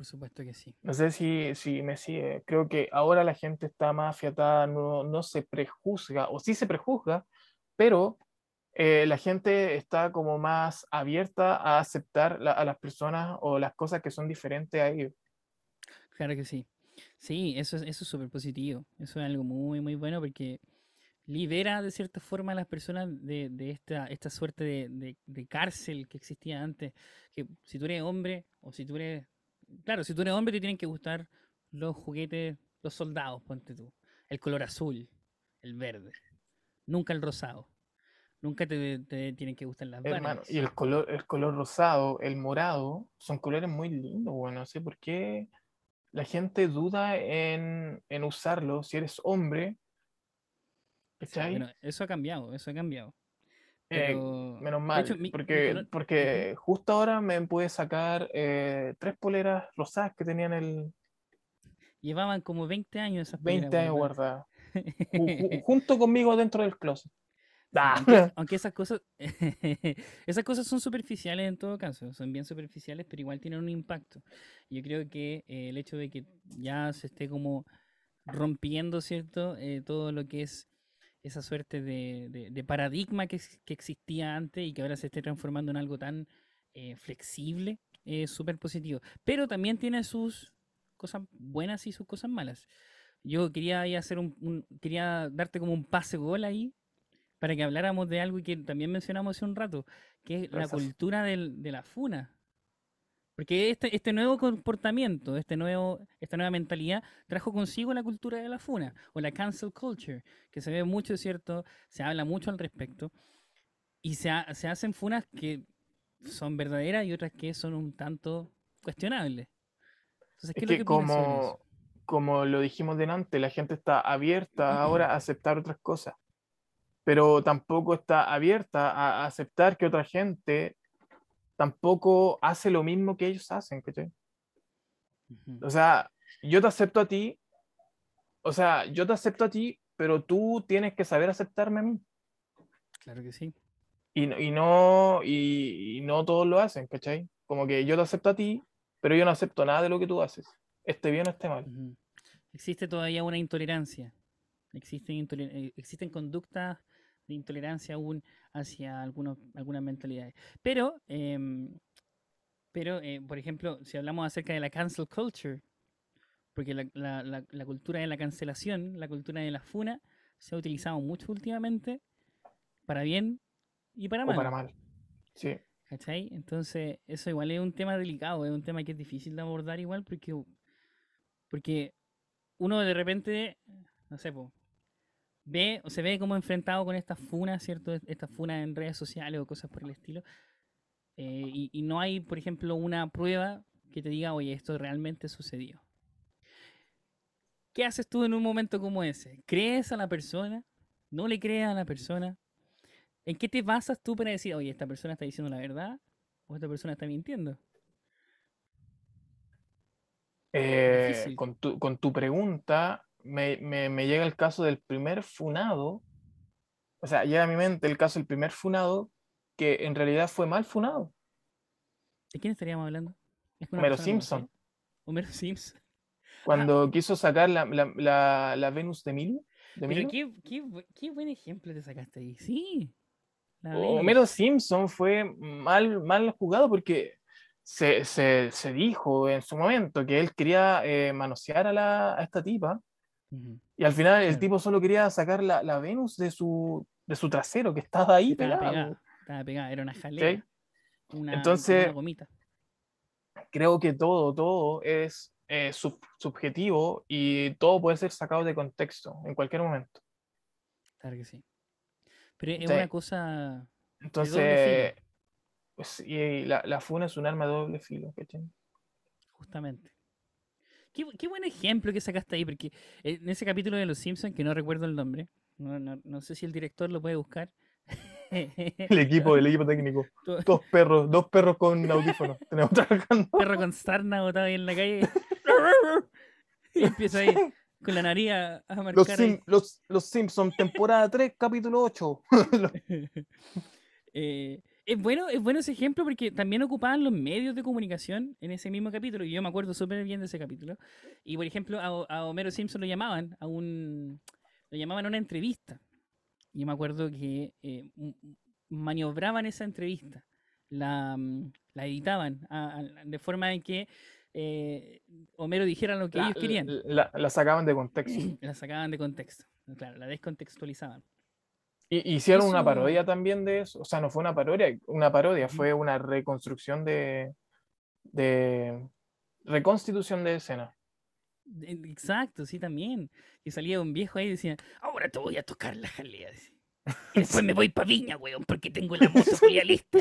Por supuesto que sí. No sé si, si me sigue. Creo que ahora la gente está más afiatada, no, no se prejuzga, o sí se prejuzga, pero eh, la gente está como más abierta a aceptar a las personas o las cosas que son diferentes a ellos. Claro que sí. Sí, eso, eso es súper positivo. Eso es algo muy, muy bueno porque libera de cierta forma a las personas de, de esta, esta suerte de, de, cárcel que existía antes. Que si tú eres hombre o si tú eres claro, si tú eres hombre te tienen que gustar los juguetes, los soldados, ponte tú. El color azul, el verde. Nunca el rosado. Nunca te, tienen que gustar las Hermano, y el color, el color rosado, el morado, son colores muy lindos, bueno, no sé por qué la gente duda en, en usarlo si eres hombre. bueno, eso ha cambiado, eso ha cambiado. Eh, menos mal, porque, porque justo ahora me pude sacar eh, tres poleras rosadas que tenían el... Llevaban como 20 años esas 20 años guardadas. junto conmigo dentro del closet. Aunque, esas cosas esas cosas son superficiales en todo caso, son bien superficiales, pero igual tienen un impacto. Yo creo que eh, el hecho de que ya se esté como rompiendo, ¿cierto? todo lo que es esa suerte de, paradigma que, existía antes y que ahora se esté transformando en algo tan eh, flexible, es súper positivo. Pero también tiene sus cosas buenas y sus cosas malas. Yo quería hacer un, quería darte como un pase gol ahí para que habláramos de algo que también mencionamos hace un rato, que es la cultura de la funa. Porque este, este nuevo comportamiento, este nuevo, esta nueva mentalidad trajo consigo la cultura de la funa o la cancel culture, que se ve mucho, ¿cierto? Se habla mucho al respecto. Y se, se hacen funas que son verdaderas y otras que son un tanto cuestionables. Entonces, ¿qué es, que, como, como lo dijimos delante, la gente está abierta ahora a aceptar otras cosas, pero tampoco está abierta a aceptar que otra gente tampoco hace lo mismo que ellos hacen, ¿cachai? O sea, yo te acepto a ti, o sea, yo te acepto a ti, pero tú tienes que saber aceptarme a mí. Claro que sí. Y, y no, y, no todos lo hacen, ¿cachai? Como que yo te acepto a ti, pero yo no acepto nada de lo que tú haces, esté bien o esté mal. Existe todavía una intolerancia. Existen, eh, existen conductas de intolerancia aún hacia algunos, algunas mentalidades. Pero, em, pero eh, por ejemplo, si hablamos acerca de la cancel culture, porque la, la, la, cultura de la cancelación, la cultura de la funa, se ha utilizado mucho últimamente para bien y para mal. para mal, sí. ¿Cachai? Entonces, eso igual es un tema delicado, es un tema que es difícil de abordar igual porque, porque uno de repente, no sé, ve se ve como enfrentado con estas funas, ¿cierto? Estas funas en redes sociales o cosas por el estilo. Eh, y, no hay, por ejemplo, una prueba que te diga, oye, esto realmente sucedió. ¿Qué haces tú en un momento como ese? ¿Crees a la persona? ¿No le crees a la persona? ¿En qué te basas tú para decir, oye, esta persona está diciendo la verdad o esta persona está mintiendo? Eh, con, tu, con tu pregunta, me, me, llega el caso del primer funado, o sea, llega a mi mente el caso del primer funado que en realidad fue mal funado. ¿De quién estaríamos hablando? Homero Simpson. Homero Simpson. Cuando quiso sacar la, la, la, Venus de Milo. de Pero Milo. qué, qué, qué buen ejemplo te sacaste ahí. Sí. Homero Simpson fue mal, mal jugado porque se, se- se dijo en su momento que él quería eh, manosear a, la, a esta tipa Y al final el tipo solo quería sacar la, la Venus de su, de su trasero que estaba ahí Estaba pegada. pegada. Estaba pegada. Era una jalea. Una, Entonces- una gomita. Creo que todo, todo es eh, sub- subjetivo y todo puede ser sacado de contexto en cualquier momento. Claro que sí. Pero es Sí. una cosa. Entonces, pues, y la, la funa es un arma de doble filo. ¿cachai? Justamente. Qué, qué buen ejemplo que sacaste ahí, porque en ese capítulo de Los Simpsons, que no recuerdo el nombre, no, no- no sé si el director lo puede buscar. El equipo, el equipo técnico. Dos perros, dos perros con audífonos. Tenemos trabajando. perro con sarna botado ahí en la calle. y empieza ahí con la nariz a, Los, marcar. ahí. Sim- los, los Simpsons, temporada 3, capítulo 8. Eh, es, bueno, es bueno ese ejemplo porque también ocupaban los medios de comunicación en ese mismo capítulo. Y yo me acuerdo súper bien de ese capítulo. Y por ejemplo, a, a Homero Simpson lo llamaban a un. Lo llamaban a una entrevista. Yo me acuerdo que eh, maniobraban esa entrevista. La, mm, la editaban a- de forma en que eh, Homero dijera lo que La, ellos querían. la- la sacaban de contexto. La sacaban de contexto. Claro, la descontextualizaban. Y, hicieron una parodia también de eso. O sea, no fue una parodia, una parodia, fue una reconstrucción de, de reconstitución de escena. Exacto, sí, también. Y salía un viejo ahí y decía, ahora te voy a tocar la jalea. Y después me voy pa' Viña, weón, porque tengo la moto culia lista.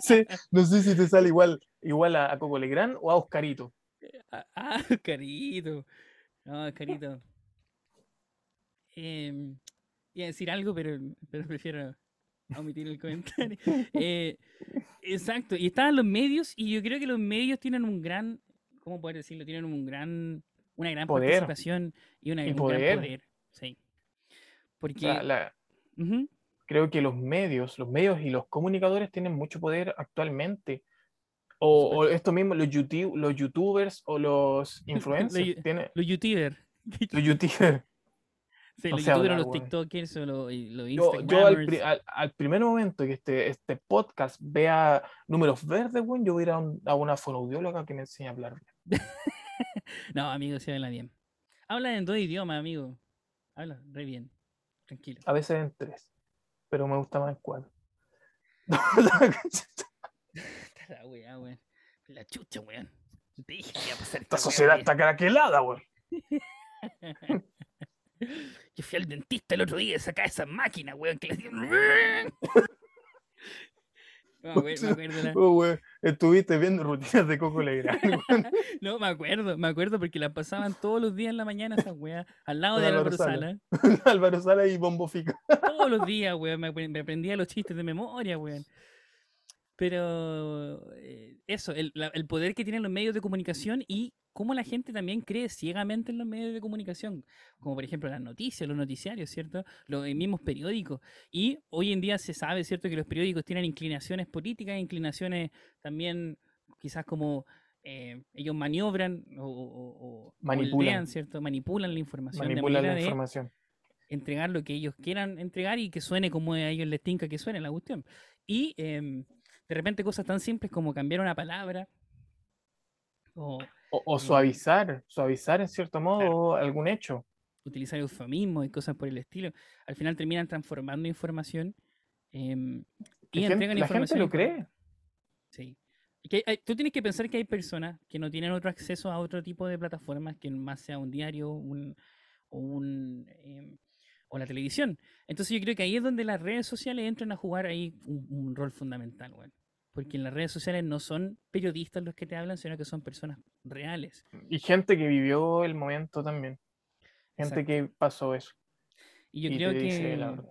Sí, no sé si te sale igual, igual a, a Coco Legrand o a Oscarito. Ah, ah, carito. No, carito. Em, iba a decir algo, pero, pero prefiero omitir el comentario. Eh, exacto, y estaban los medios, y yo creo que los medios tienen un gran, ¿cómo poder decirlo? Tienen un gran, una gran Poder. participación y, una, Y un poder. gran poder. Sí. Porque. la- creo que los medios, los medios y los comunicadores tienen mucho poder actualmente. O, o esto mismo, los, YouTube, los youtubers o los influencers. yu- tienen, los youtubers. los youtubers. Sí, no los youtubers, los tiktokers o los, los Yo, yo al, primer momento que este, este podcast vea números verdes, bueno, yo voy a ir a, un- a una fonoaudióloga que me enseñe a hablar. No, amigo, se habla bien. Habla en dos idiomas, amigo. Habla re bien. Tranquilo. A veces en tres, pero me gusta más en cuatro. Está la weá, weón. La chucha, weón. Te dije que iba a pasar Esta esta sociedad está caraquelada, weón. Yo fui al dentista el otro día y sacaba esa máquina, weón, que le hacían. No, me acuerdo, me acuerdo la- Oh, Estuviste viendo rutinas de Coco Legrand. No, me acuerdo, me acuerdo porque la pasaban todos los días en la mañana esa weá, al lado Con de Álvaro Sala. Sala. Álvaro Sala y Bombo Fica. Todos los días, weón, me, me aprendía los chistes de memoria, weón. Pero eh, eso, el, la- el poder que tienen los medios de comunicación y cómo la gente también cree ciegamente en los medios de comunicación, como por ejemplo las noticias, los noticiarios, ¿cierto? Los mismos periódicos. Y hoy en día se sabe, ¿cierto?, que los periódicos tienen inclinaciones políticas, inclinaciones también quizás como eh, ellos maniobran o, o- o Manipulan. moldean, ¿cierto? Manipulan la información de Manipulan la de información. entregar lo que ellos quieran entregar y que suene como a ellos les tinca que suene la cuestión. Y em, de repente cosas tan simples como cambiar una palabra o O, o suavizar, suavizar en cierto modo algún hecho. utilizar eufemismos y cosas por el estilo, al final terminan transformando información em, y La gente, entregan la gente información. lo cree. Sí. Que hay- tú tienes que pensar que hay personas que no tienen otro acceso a otro tipo de plataformas que más sea un diario un, o, un, em, o la televisión. Entonces yo creo que ahí es donde las redes sociales entran a jugar ahí un, un rol fundamental, weón. Porque en las redes sociales no son periodistas los que te hablan, sino que son personas reales. Y gente que vivió el momento también. Gente Exacto. que pasó eso. Y yo y creo que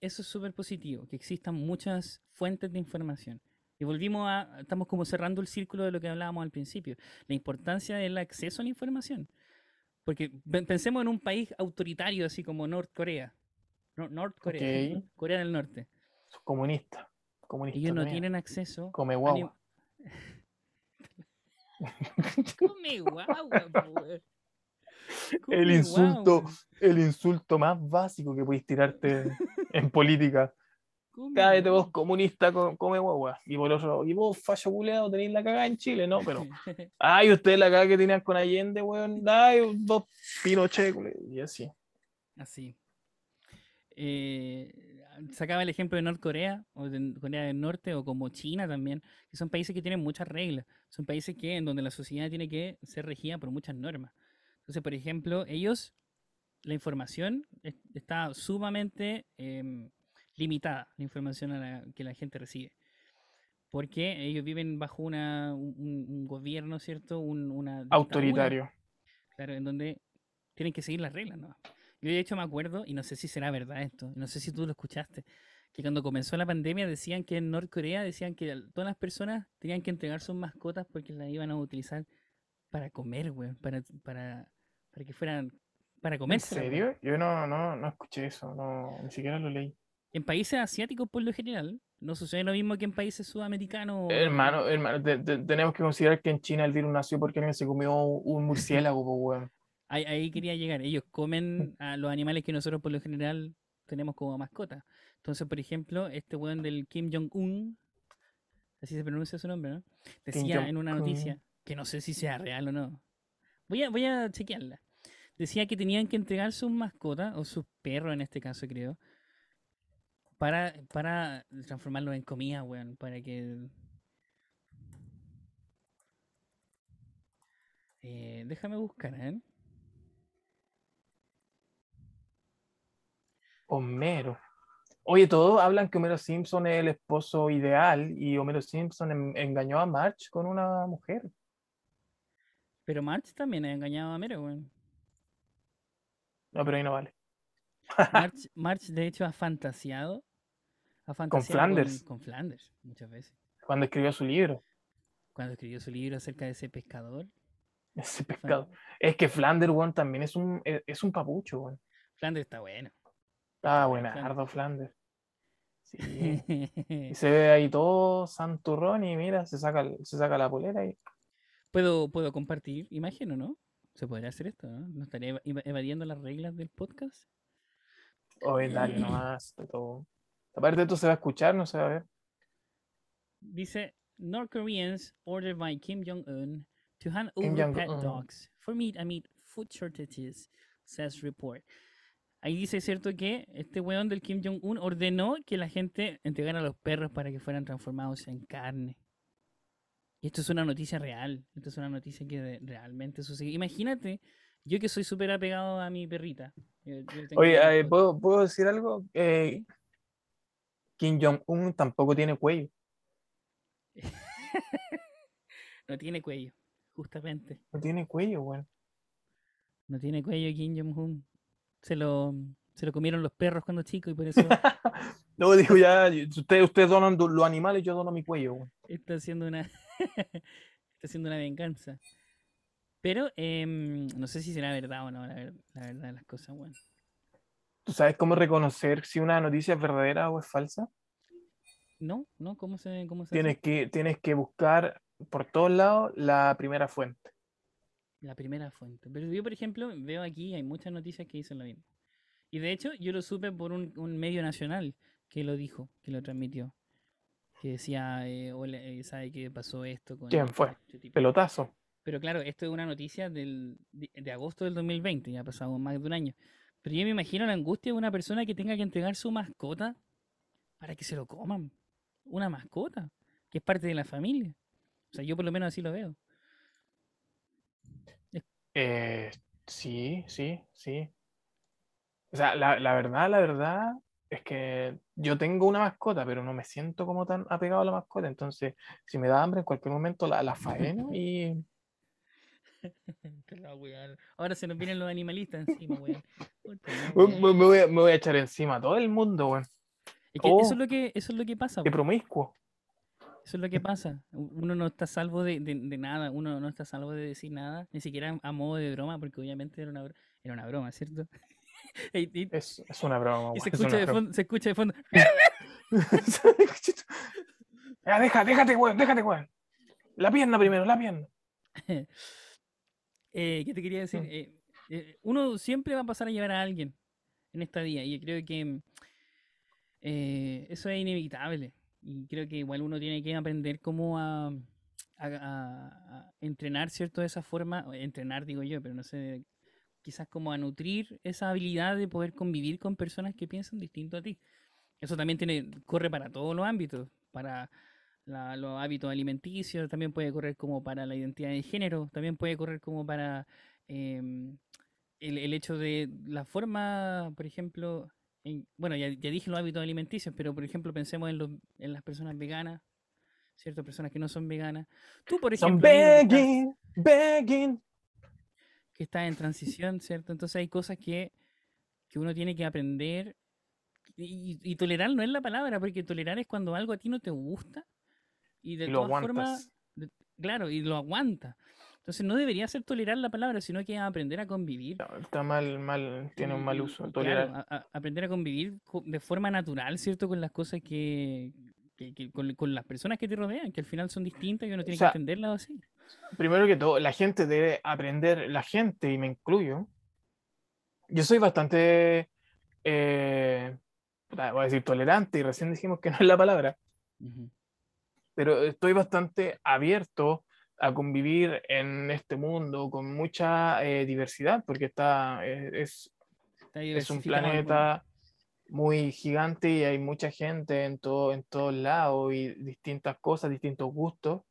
eso es súper positivo, que existan muchas fuentes de información. Y volvimos a, estamos como cerrando el círculo de lo que hablábamos al principio, la importancia del acceso a la información. Porque pe- pensemos en un país autoritario así como Norcorea. No, Norcorea, Ok. Corea del Norte. Comunista. Comunista. Ellos no también. tienen acceso Come guagua. Come guagua, po, weón. El Come insulto, guau, el insulto más básico que podéis tirarte en política. come Cállate vos, comunista, co- come guagua. Y por otro, y vos, fallo culeado, tenéis la cagada en Chile, ¿no? Pero, ay, ustedes la cagada que tenían con Allende, weón. Ay, dos Pinochet, y así. Así. Eh, sacaba el ejemplo de Norcorea o de Corea del Norte o como China también, que son países que tienen muchas reglas, son países que en donde la sociedad tiene que ser regida por muchas normas. Entonces, por ejemplo, ellos, la información es- está sumamente em, limitada, la información a la- que la gente recibe. Porque ellos viven bajo una, un, un- gobierno, ¿cierto? Un- una. Autoritario. Claro, en donde tienen que seguir las reglas, ¿no? Yo de hecho me acuerdo, y no sé si será verdad esto, no sé si tú lo escuchaste, que cuando comenzó la pandemia decían que en Norcorea decían que todas las personas tenían que entregar sus mascotas porque las iban a utilizar para comer, güey, para, para, para que fueran, para ¿En comer. serio? Yo no, no, no escuché eso, no, ni siquiera lo leí. En países asiáticos, por lo general, no sucede lo mismo que en países sudamericanos. Hermano, hermano, te- te- tenemos que considerar que en China el virus nació porque alguien se comió un murciélago, weón. Ahí, ahí quería llegar. Ellos comen a los animales que nosotros por lo general tenemos como mascota. Entonces, por ejemplo, este weón del Kim Jong-un, así se pronuncia su nombre, ¿no? Decía en una noticia, que no sé si sea real o no. Voy a, voy a chequearla. Decía que tenían que entregar sus mascotas, o sus perros en este caso creo, para, para transformarlos en comida, weón, para que... Eh, déjame buscar, ¿eh? Homero. Oye, todos hablan que Homero Simpson es el esposo ideal y Homero Simpson en- engañó a Marge con una mujer. Pero March también ha engañado a Mero, weón. No, pero ahí no vale. March, March, de hecho, ha fantaseado. Ha fantaseado Flanders. Con, con Flanders, muchas veces. Cuando escribió su libro, Cuando escribió su libro acerca de ese pescador. ese Fan- pescado. Es que Flanders, weón, también es un, es, es un papucho, weón. Flanders está bueno. Ah, bueno, buenardo Flanders. Sí. Y puedo, se ve ahí todo santurrón y mira, se saca, se saca la polera y ¿Puedo compartir imagen o no? ¿Se podría hacer esto? ¿no? ¿No estaría eva- eva- evadiendo las reglas del podcast? Oye, dale nomás, todo. Aparte de esto se va a escuchar, no se va a ver. Dice, North Koreans ordered by Kim Jong-un to hand Kim over pet dogs for meat amid food shortages, says report. Ahí dice, ¿cierto? Que este weón del Kim Jong-un ordenó que la gente entregara a los perros para que fueran transformados en carne. Y esto es una noticia real. Esto es una noticia que realmente sucedió. Imagínate, yo que soy súper apegado a mi perrita. yo- yo tengo Oye, eh. ¿puedo, ¿puedo decir algo? Eh, Kim Jong-un tampoco tiene cuello. No tiene cuello, justamente. No tiene cuello, weón. No tiene cuello Kim Jong-un. Se lo, se lo comieron los perros cuando chico y por eso Luego digo ya, ustedes, ustedes donan los animales, yo dono mi cuello, está haciendo una está haciendo una venganza. Pero em, no sé si será verdad o no, la, ver- la verdad de las cosas, bueno. ¿Tú sabes cómo reconocer si una noticia es verdadera o es falsa? No, no, ¿cómo se, cómo se hace? Tienes que, tienes que buscar por todos lados la primera fuente. La primera fuente. Pero yo, por ejemplo, veo aquí, hay muchas noticias que dicen lo mismo. Y de hecho, yo lo supe por un, un medio nacional que lo dijo, que lo transmitió. Que decía, eh, hola, eh, ¿sabe qué pasó esto? Con ¿Quién fue? este tipo?". Pelotazo. Pero claro, esto es una noticia del, de, de agosto del 2020, ya ha pasado más de un año. Pero yo me imagino la angustia de una persona que tenga que entregar su mascota para que se lo coman. Una mascota, que es parte de la familia. O sea, yo por lo menos así lo veo. Eh, sí, sí, sí. O sea, la, la verdad, la verdad es que yo tengo una mascota, pero no me siento como tan apegado a la mascota. Entonces, si me da hambre, en cualquier momento la, la faeno y. Ahora se nos vienen los animalistas encima, weón. Me, weón. me- me voy a, echar encima a todo el mundo, weón. Es que Oh. eso es lo que, eso es lo que pasa. Qué promiscuo. Eso es lo que pasa. Uno no está salvo de, de- de nada, uno no está salvo de decir nada, ni siquiera a modo de broma, porque obviamente era una, era una broma, ¿cierto? y, y- Es, es una broma, y se, es escucha de broma. fondo, se escucha de fondo. Ya, deja, déjate, weón, déjate, weón. La pierna primero, la pierna. Eh, ¿Qué te quería decir? Mm. Eh, eh, uno siempre va a pasar a llevar a alguien en esta día. Y yo creo que eso es inevitable. Y creo que igual uno tiene que aprender cómo a, entrenar, ¿cierto? De esa forma, entrenar digo yo, pero no sé, quizás como a nutrir esa habilidad de poder convivir con personas que piensan distinto a ti. Eso también tiene, corre para todos los ámbitos, para los hábitos alimenticios, también puede correr como para la identidad de género, también puede correr como para em, el hecho de la forma, por ejemplo, en- bueno, ya, ya dije los hábitos alimenticios, pero por ejemplo pensemos en, los, en las personas veganas, ¿cierto? Personas que no son veganas. Tú, por Son ejemplo, estás- begging, begging. que está en transición, ¿cierto? Entonces hay cosas que, que uno tiene que aprender y, y tolerar no es la palabra, porque tolerar es cuando algo a ti no te gusta y de Y todas formas, claro, y lo aguanta. Entonces no debería ser tolerar la palabra, sino que aprender a convivir. Está mal, mal, tiene un mal uso. tolerar. claro, a- a- aprender a convivir co- de forma natural, ¿cierto? Con las cosas que, que- que- con, con las personas que te rodean, que al final son distintas y uno tiene sea, que entenderlas así. Primero que todo, la gente debe aprender, la gente, y me incluyo. Yo soy bastante, eh, voy a decir tolerante, y recién dijimos que no es la palabra, pero estoy bastante abierto a convivir en este mundo con mucha eh, diversidad, porque está, eh, es, Está es un planeta muy gigante y hay mucha gente en todo, en todos lados y distintas cosas, distintos gustos.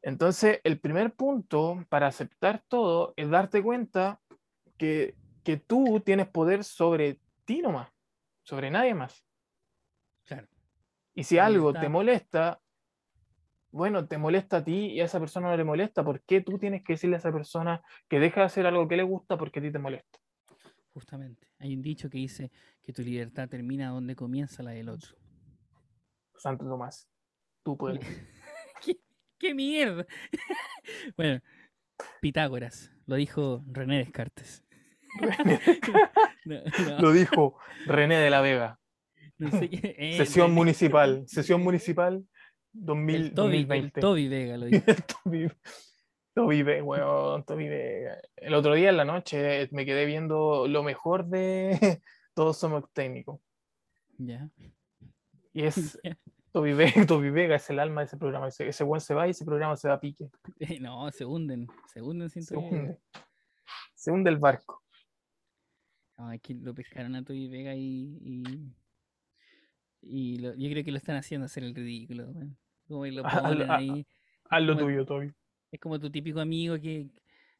Entonces, el primer punto para aceptar todo es darte cuenta que, que tú tienes poder sobre ti nomás, sobre nadie más. Claro. Y si algo te molesta, bueno, te molesta a ti y a esa persona no le molesta, ¿por qué tú tienes que decirle a esa persona que deja de hacer algo que le gusta porque a ti te molesta? Justamente. Hay un dicho que dice que tu libertad termina donde comienza la del otro. Santo Tomás, tú puedes. ¿Qué, qué mierda? bueno, Pitágoras, lo dijo René Descartes. No, no, Lo dijo René de la Vega. no sé qué- eh, Sesión René- municipal. Sesión municipal 2000, El Toby, el 2020. Toby Vega lo dijo. El Toby, Toby Vega, weón, Toby Vega. El otro día en la noche me quedé viendo lo mejor de Todos Somos Técnicos. Ya. Y es Toby Vega, Toby Vega es el alma de ese programa. Ese, ese weón se va y ese programa se va a pique. Eh, No, se hunden. Se hunden sin Se Toby Vega. hunde. Se hunde el barco. No, es que lo pescaron a Toby Vega y. y, y lo- yo creo que lo están haciendo hacer el ridículo. weón. Como que lo ponen ahí. Haz lo tuyo, Toby. Es como tu típico amigo que,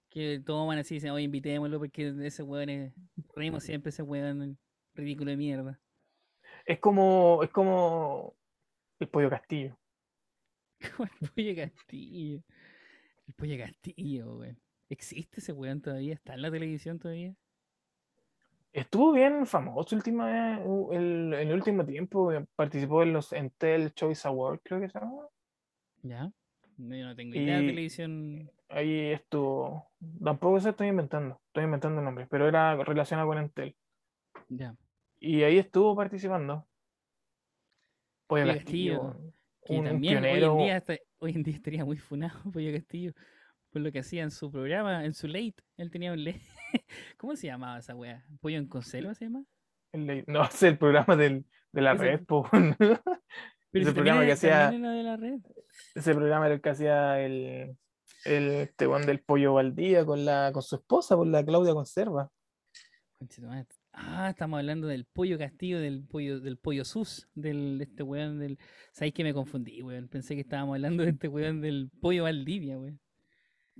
que toman así y dicen, oye, invitémoslo porque ese weón es. Reímos siempre ese weón ridículo de mierda. Es como, es como el pollo castillo. Como el pollo Castillo. El pollo Castillo, weón. ¿Existe ese weón todavía? ¿Está en la televisión todavía? Estuvo bien famoso última, el, en el último tiempo. eh, Participó en los Entel Choice Awards, creo que se llama. ¿Ya? No, yo no tengo idea de televisión. Ahí estuvo. Tampoco se estoy inventando. Estoy inventando el nombre, pero era relacionado con Entel. Ya. Y ahí estuvo participando. Pollo Castillo, Castillo, Que un, un también hoy pionero. en, día hoy en día estaría muy funado Pollo Castillo por lo que hacía en su programa, en su late. Él tenía un late. ¿Cómo se llamaba esa wea? ¿Pollo en conserva se llama? el de- no, es el programa del, de la red. po. Pero Ese si programa que hacía- también era de la red. Ese programa era el que hacía el, el este weón del pollo Valdía con la con su esposa, con la Claudia Conserva. Ah, estamos hablando del pollo castillo, del pollo, del pollo sus, del de este weón del. ¿Sabéis que me confundí, weón? Pensé que estábamos hablando de este weón del pollo Valdivia, weón.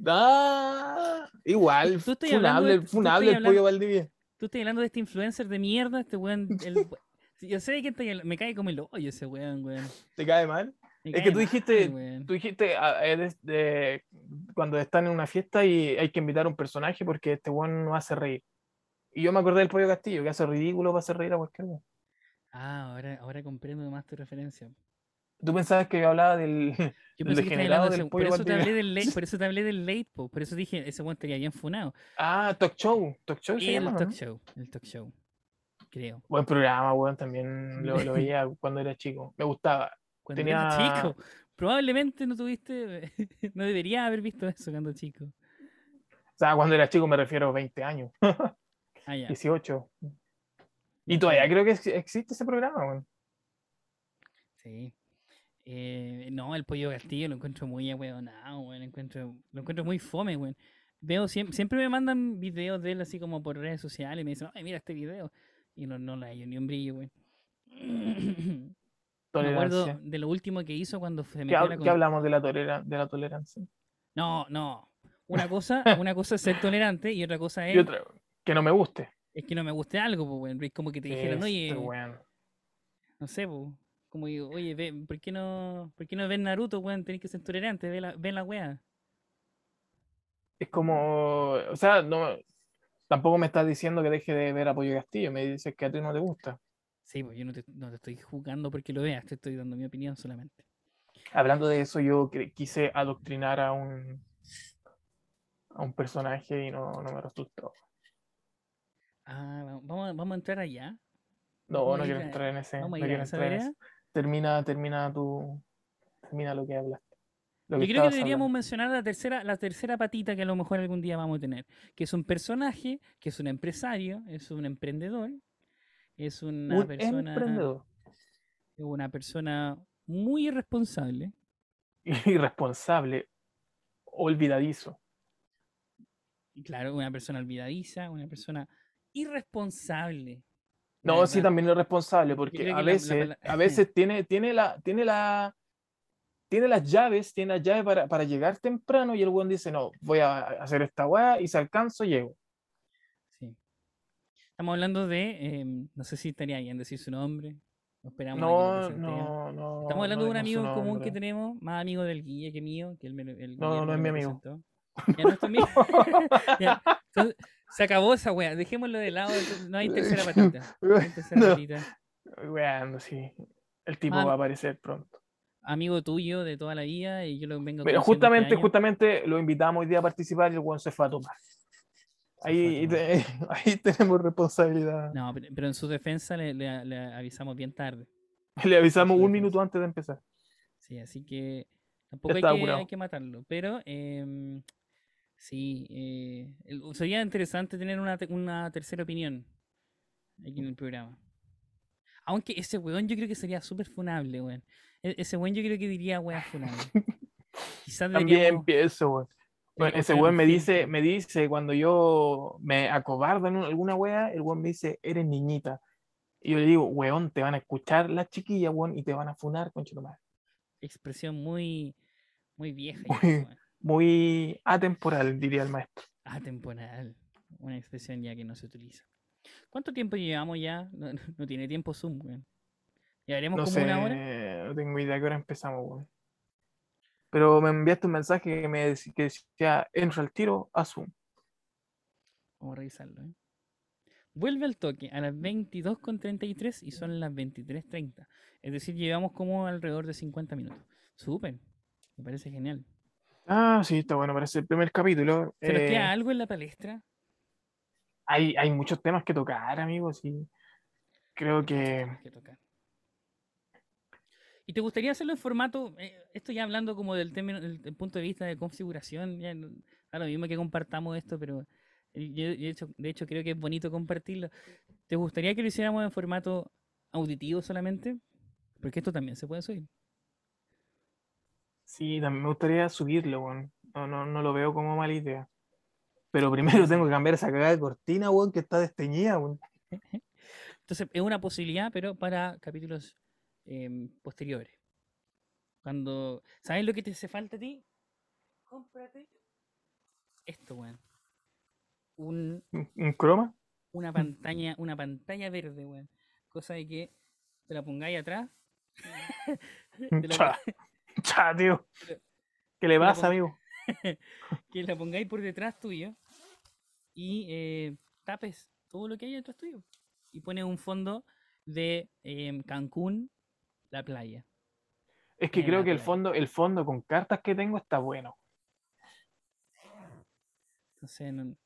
¡Ah! Igual, Tú estás funable, de- tú funable estás el pollo Valdivia. Tú estás hablando de este influencer de mierda, este weón. El... Yo sé hablando, Me cae como el hoyo ese weón, weón. ¿Te cae mal? Me Es cae que tú mal, dijiste- weón. Tú dijiste ah, de- cuando están en una fiesta y hay que invitar a un personaje porque este weón no hace reír. Y yo me acordé del pollo Castillo, que hace ridículo para hacer reír a cualquier weón. Ah, ahora, ahora comprendo más tu referencia. Tú pensabas que yo hablaba del. Yo pensé que de del por eso te hablé del late, por eso te hablé del late, po, por eso dije, ese weón estaría bien funado. Ah, Talk Show. Talk Show se El llama, talk ¿no? show, el talk show. Creo. Buen programa, weón. También lo, lo veía cuando era chico. Me gustaba. Cuando era Tenía- chico. Probablemente no tuviste, no debería haber visto eso cuando chico. sea, cuando era chico me refiero a 20 años, Ah, ya. 18. Y todavía creo que ex- existe ese programa, weón. Sí. Eh, no, el pollo castillo lo encuentro muy ahueonado, weón. Encuentro, lo encuentro muy fome, weón. Veo siempre, siempre me mandan videos de él así como por redes sociales y me dicen, ay, mira este video. Y no, no le hallo ni un brillo, weón. Me acuerdo de lo último que hizo cuando se ¿Qué, metió qué con- hablamos de la, tolera- de la tolerancia? No, no. Una cosa, una cosa es ser tolerante y otra cosa es, Y otra, que no me guste. es que no me guste algo, pues, weón. Es como que te dijeron, oye, no sé, pues. Como digo, oye, ve, ¿por qué no, por qué no ves Naruto, weón? Tenés que ser tolerante, ve la, ve la wea. Es como, o sea, no, tampoco me estás diciendo que deje de ver Apoyo Castillo, me dices que a ti no te gusta. Sí, pues yo no te, no te estoy juzgando porque lo veas, te estoy dando mi opinión solamente. Hablando de eso, yo quise adoctrinar a un a un personaje y no, no me resultó. Ah, va- vamos, a- vamos a entrar allá. No, no quiero entrar en ese. vamos a no ir a esa Termina, termina tu, termina lo que hablaste. Lo Yo creo que deberíamos hablando. mencionar la tercera, la tercera patita que a lo mejor algún día vamos a tener, que es un personaje, que es un empresario, es un emprendedor, es una Un persona, emprendedor una persona muy irresponsable. irresponsable, olvidadizo. Claro, una persona olvidadiza, una persona irresponsable. La No, sí, también es responsable, porque a que la- la veces, pala- a veces tiene, tiene la, tiene la, tiene las llaves, tiene las llaves para, para llegar temprano y el buen dice, no, voy a hacer esta weá y si alcanzo, llego. Sí. Estamos hablando de, em, no sé si estaría bien decir su nombre. Esperamos No, no, no. Estamos hablando de un no amigo en común que tenemos, más amigo del Guille que mío, que él me el No, Guillermo no es mi amigo. Ya no es tu amigo. Ya, entonces, se acabó esa wea, dejémoslo de lado, no hay tercera patita. No hay tercera No. patita. Weón, sí. El tipo va a aparecer pronto. Amigo tuyo de toda la vida y yo lo vengo Pero justamente, este año. justamente lo invitamos hoy día a participar y el weón se fue a tomar. Ahí, te- ahí tenemos responsabilidad. No, pero, en su defensa le, le- le avisamos bien tarde. Le avisamos un minuto antes de empezar. Sí, así que tampoco hay que, hay que matarlo. Pero em, sí, eh, el- sería interesante tener una, una tercera opinión aquí en el programa. Aunque ese weón yo creo que sería súper funable, weón. E- ese weón yo creo que diría weón funable. Quizás También deberíamos... weón. Bueno, deberíamos ese weón me dice, me dice, cuando yo me acobardo en un- alguna wea, el weón me dice, eres niñita. Y yo le digo, weón, te van a escuchar las chiquillas, weón, y te van a funar, tu madre. Expresión muy, muy vieja. ya, Muy- weón. Muy atemporal, diría el maestro. Atemporal. Una expresión ya que no se utiliza. ¿Cuánto tiempo llevamos ya? No, tiene tiempo Zoom, weón. ¿Llevaremos No como sé, una hora? no tengo idea a qué hora empezamos, weón. Pero me enviaste un mensaje que me dec- que decía, entra al tiro a Zoom. Vamos a revisarlo. ¿eh? Vuelve al toque a las 22.33 y son las 23.30. Es decir, llevamos como alrededor de 50 minutos. Súper. Me parece genial. Ah, sí, está bueno, parece el primer capítulo. ¿Se nos Eh, queda algo en la palestra? hay, hay muchos temas que tocar, amigos, y creo que... Tenemos que tocar. ¿Y te gustaría hacerlo en formato, eh, esto ya hablando como del, término, del, del punto de vista de configuración, ya da lo mismo que compartamos esto, pero eh, yo, yo de, hecho, de hecho creo que es bonito compartirlo. ¿Te gustaría que lo hiciéramos en formato auditivo solamente? Porque esto también se puede subir. Sí, también me gustaría subirlo, weón. No, no, no lo veo como mala idea. Pero primero tengo que cambiar esa cagada de cortina, weón, que está desteñida, weón. Entonces, es una posibilidad, pero para capítulos em, posteriores. Cuando. ¿Sabes lo que te hace falta a ti? Cómprate esto, weón. Un, ¿Un, un croma? una pantalla, una pantalla verde, weón. Cosa de que te la pongáis atrás. te la Cha, tío. ¿Qué le pasa, amigo? que la pongáis por detrás tuyo y eh, tapes todo lo que hay detrás tuyo. Y pones un fondo de em, Cancún, la playa. Es que en creo que el fondo, el fondo con cartas que tengo está bueno. Entonces, no-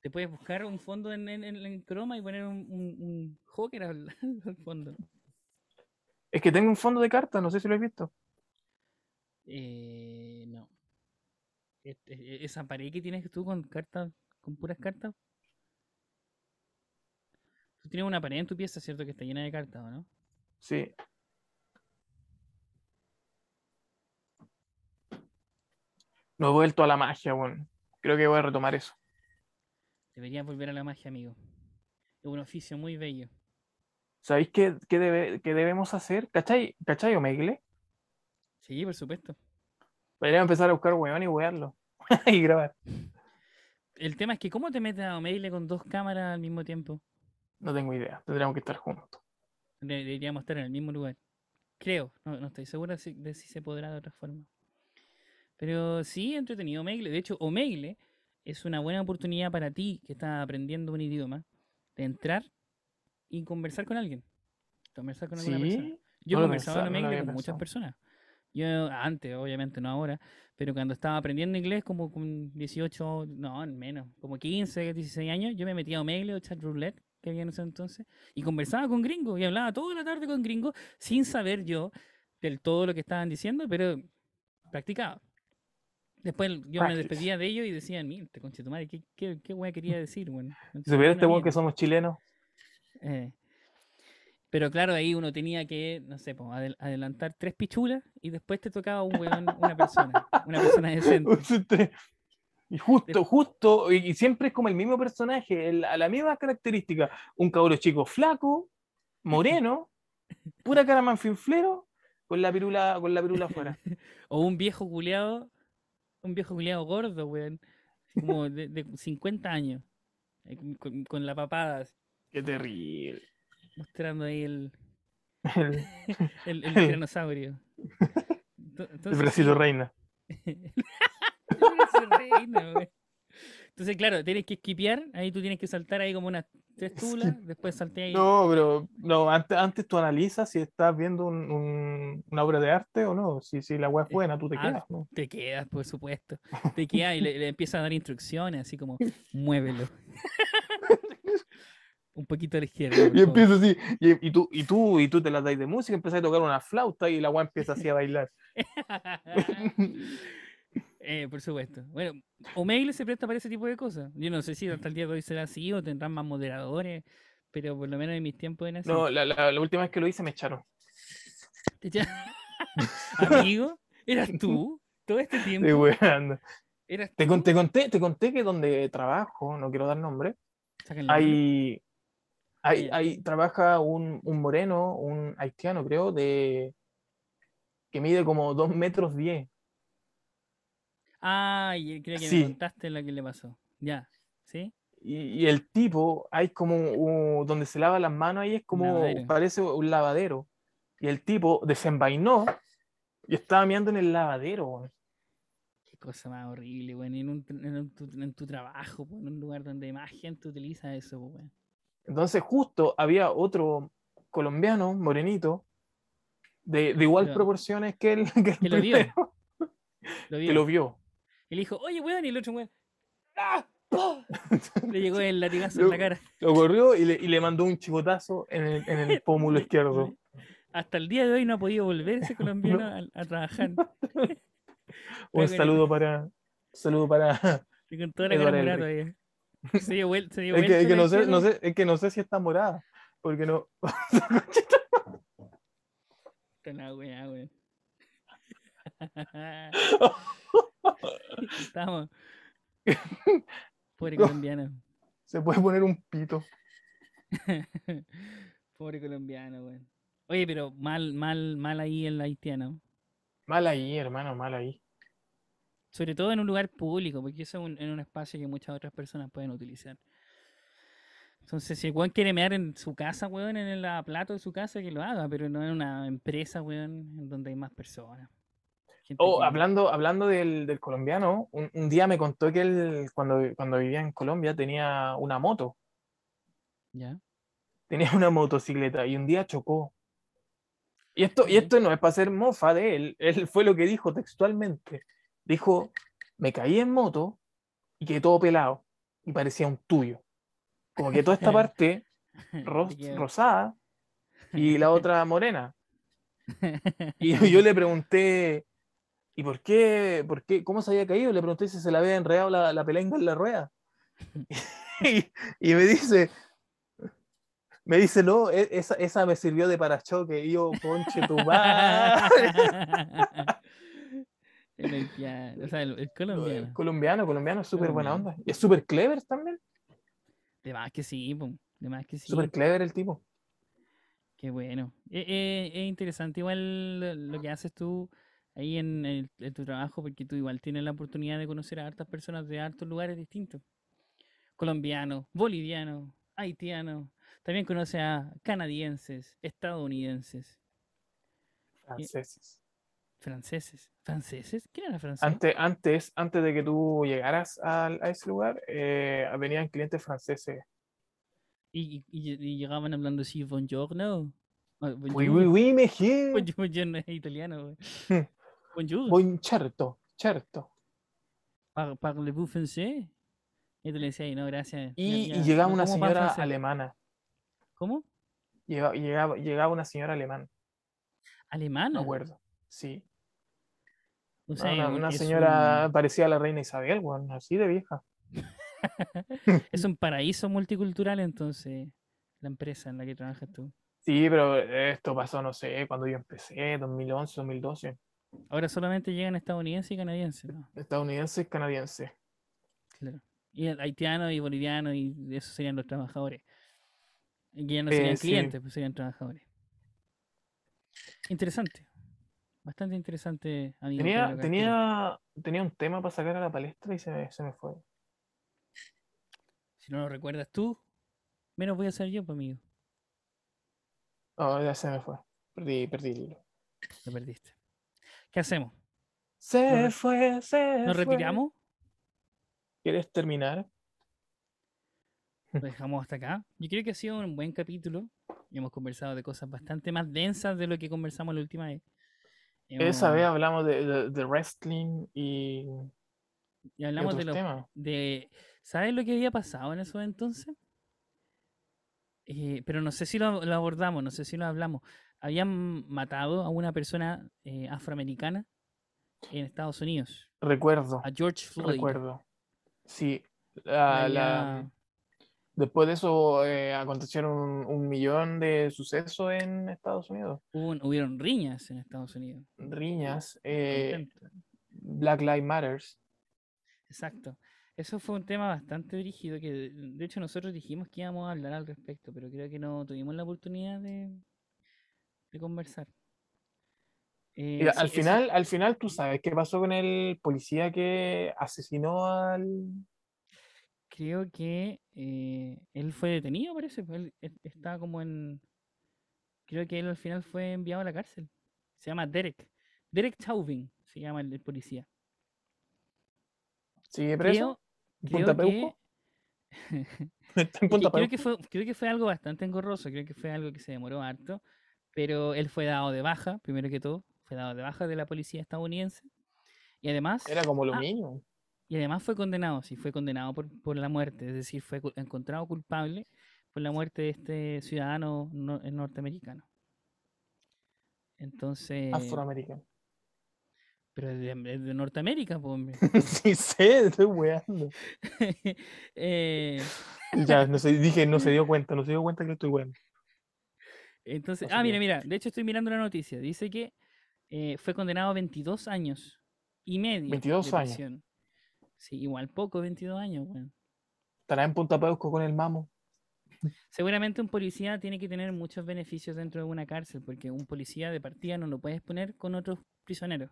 te puedes buscar un fondo en, en, Chroma y poner un, un, un Joker al, al fondo. Es que tengo un fondo de cartas, no sé si lo has visto. Eh, no. este, esa pared que tienes tú con cartas, con puras cartas. Tú tienes una pared en tu pieza, ¿cierto? Que está llena de cartas, ¿o no? Sí. No he vuelto a la magia, weón. Creo que voy a retomar eso. Deberías volver a la magia, amigo. Es un oficio muy bello. ¿Sabéis qué, qué, debe- qué debemos hacer? ¿Cachai? ¿Cachai Omegle? Sí, por supuesto. Podríamos empezar a buscar weón y wearlo. y grabar. El tema es que, ¿cómo te metes a Omegle con dos cámaras al mismo tiempo? No tengo idea. Tendríamos que estar juntos. De- Deberíamos estar en el mismo lugar. Creo, no, no estoy segura si- de si se podrá de otra forma. Pero sí, entretenido Omegle. De hecho, Omegle es una buena oportunidad para ti que estás aprendiendo un idioma de entrar y conversar con alguien. Conversar con alguna persona. Sí. Yo No he conversado en no Omegle con muchas personas. Yo antes, obviamente, no ahora, pero cuando estaba aprendiendo inglés, como con 18, no, menos, como 15, 16 años, yo me metía a Omegle o Chat Roulette, que había en ese entonces, y conversaba con gringos, y hablaba toda la tarde con gringos, sin saber yo del todo lo que estaban diciendo, pero practicaba. Después yo me despedía de ellos y decían, mira, conche tu madre, ¿qué, qué, qué quería decir? Bueno, no Si supiera entendí este weón que mierda". somos chilenos. Eh, pero claro, ahí uno tenía que, no sé, po, adel- adelantar tres pichulas y después te tocaba un weón, una persona, una persona decente. Y justo, justo, y siempre es como el mismo personaje, el- a la misma característica. Un cabro chico flaco, moreno, pura cara manfinflero, con la pirula, con la pirula afuera. O un viejo culeado, un viejo culeado gordo, weón, como de, de 50 años, eh, con- con, la papada, Qué terrible. Mostrando ahí el, El, el, el El- tiranosaurio. El Brasil reina. Ese reino, güey. Entonces, claro, tienes que esquipear, ahí tú tienes que saltar ahí como unas tres tulas, después salté ahí. No, pero no, antes, antes tú analizas si estás viendo un- un- una obra de arte o no. Si, si la web es buena, tú te Ah, quedas, ¿no? Te quedas, por supuesto. Te quedas y le, le empiezas a dar instrucciones, así como, muévelo. Un poquito a la izquierda. Y empieza así, y, y tú, y tú, y tú te la dais de música, empiezas a tocar una flauta y la web empieza así a bailar. Eh, por supuesto. Bueno, Omegle se presta para ese tipo de cosas. Yo no sé si hasta el día de hoy será así o tendrán más moderadores, pero por lo menos en mis tiempos era así. No, la, la- la última vez que lo hice me echaron. Te echa- Amigo, ¿eras tú? Todo este tiempo. weando. ¿Eras Te, tú? te conté, te conté que donde trabajo, no quiero dar nombre. hay, hay, hay- trabaja un, un moreno, un haitiano, creo, de que mide como 2 metros 10. Ah, y creo que Sí. me contaste lo que le pasó. Ya, ¿sí? Y, y el tipo, hay como donde se lava las manos, ahí es como, lavadero. parece un lavadero. Y el tipo desenvainó y estaba mirando en el lavadero. Qué cosa más horrible, weón. En, un, en, un- tu, en tu trabajo, po, en un lugar donde más gente utiliza eso, po, weón. Entonces justo había otro colombiano, morenito, de, de igual proporciones que el, que lo vio. que lo vio. Y le dijo, oye, weón, y el otro weón. ¡Ah! Le llegó el latigazo en la cara. Lo corrió y le, y le mandó un chicotazo en el, en el pómulo izquierdo. Hasta el día de hoy no ha podido volver ese colombiano a, a trabajar. Un saludo para. un saludo para. Y con toda la cara. Se dio vuelta. Se dio Es que, vuelta es que no sé, no sé, es que no sé si está morada. Porque no. La weá, weón. Estamos. Pobre No. colombiano. Se puede poner un pito. Pobre colombiano, weón. Oye, pero mal, mal, mal ahí el haitiano. Mal ahí, hermano, mal ahí. Sobre todo en un lugar público, porque eso es un, en un espacio que muchas otras personas pueden utilizar. Entonces, si el weón quiere mear en su casa, weón, en el plato de su casa, que lo haga, pero no en una empresa, weón, en donde hay más personas. Oh, que- hablando, hablando del, del colombiano, un, un día me contó que él, cuando, cuando vivía en Colombia, tenía una moto. ¿Ya? Tenía una motocicleta y un día chocó. Y esto, y esto no es para hacer mofa de él. Él fue lo que dijo textualmente. Dijo, me caí en moto y quedé todo pelado. Y parecía un tuyo. Como que toda esta parte ros- rosada y la otra morena. Y yo le pregunté, ¿y por qué, por qué, cómo se había caído? Le pregunté si se le había enredado la, la pelenga en la rueda. y, y me dice, me dice, no, e- esa, esa me sirvió de parachoque. Y yo, conche tu madre. El haitiano, o sea, el, el El colombiano. colombiano, colombiano, súper buena Colombiano. onda. Y es súper clever también. De más que sí, po, de más que sí. Súper clever el tipo. Qué bueno. Eh, eh, es interesante igual lo, que haces tú ahí en, el- en tu trabajo, porque tú igual tienes la oportunidad de conocer a hartas personas de hartos lugares distintos. Colombianos, bolivianos, haitianos. También conoces a canadienses, estadounidenses, Franceses. franceses. ¿Franceses? ¿Quién era francés? Antes, antes, antes de que tú llegaras al- a, ese lugar, eh, venían clientes franceses. Y, y- y llegaban hablando así, buongiorno. Ah, Oui, bonjour. oui, oui, monsieur. Buongiorno buongiorno es italiano. Hmm. Bonjour. Buen certo, certo. Par- ¿Parlez-vous français? Y tú le decías, "Ay, no, gracias. Y, y llegaba no una señora francés". alemana. ¿Cómo? Llegaba, llegaba, llegaba una señora alemana, ¿Alemana? me acuerdo. Sí. No, una, señora un- parecía la reina Isabel, weón, así de vieja. es un paraíso multicultural, entonces, la empresa en la que trabajas tú. Sí, pero esto pasó, no sé, cuando yo empecé, 2011, 2012. Ahora solamente llegan estadounidenses y canadienses, ¿no? Estadounidenses, canadienses. Claro. Y el haitiano y boliviano, y esos serían los trabajadores. Y que ya no Eh, serían sí. clientes, pues serían trabajadores. Interesante. Bastante interesante, amigo. Tenía, tenía, tenía un tema para sacar a la palestra y se me, se me fue. Si no lo recuerdas tú, menos voy a ser yo, pues, amigo. Oh, ya se me fue. Perdí, perdí el hilo. Lo perdiste. ¿Qué hacemos? Se re- fue, se ¿Nos fue. retiramos? ¿Quieres terminar? Lo dejamos hasta acá. Yo creo que ha sido un buen capítulo. y Hemos conversado de cosas bastante más densas de lo que conversamos la última vez. Esa vez hablamos de, de- de wrestling y, y y hablamos de los de ¿sabes lo que había pasado en esos entonces? Eh, pero no sé si lo, lo abordamos, no sé si lo hablamos. Habían matado a una persona eh, afroamericana en Estados Unidos, Recuerdo, a George Floyd. recuerdo. Sí, la- la- después de eso eh, acontecieron un, un millón de sucesos en Estados Unidos. hubo hubieron riñas en Estados Unidos. Riñas, eh. Black Lives Matters. Exacto. Eso fue un tema bastante rígido que de- hecho nosotros dijimos que íbamos a hablar al respecto, pero creo que no tuvimos la oportunidad de, de conversar. Eh, Mira, sí, al eso- final, al final, tú sabes qué pasó con el policía que asesinó al. Creo que eh, él fue detenido, parece. pues, Él, él estaba como en. Creo que él al final fue enviado a la cárcel. Se llama Derek. Derek Chauvin se llama el, el policía. ¿Sigue preso? Creo, ¿En creo Punta que. ¿Está en Punta creo que fue, creo que fue algo bastante engorroso, creo que fue algo que se demoró harto, pero él fue dado de baja, primero que todo, fue dado de baja de la policía estadounidense, y además, Era como lo ah, mínimo. Y además fue condenado, sí, fue condenado por, por la muerte, es decir, fue encontrado culpable por la muerte de este ciudadano no- eh, norteamericano. Entonces, Afroamericano. pero es de, es de Norteamérica, pues, hombre. sí sé, estoy weando. Eh, Ya, no se, dije, no se dio cuenta, no se dio cuenta que estoy weando. Entonces, No ah, mira, mira, de hecho estoy mirando la noticia. Dice que eh, fue condenado a 22 años y medio 22 de años. Sí, igual poco, 22 años, weón. Estará en Punta Peuco con el mamo. Seguramente un policía tiene que tener muchos beneficios dentro de una cárcel, porque un policía de partida no lo puedes poner con otros prisioneros,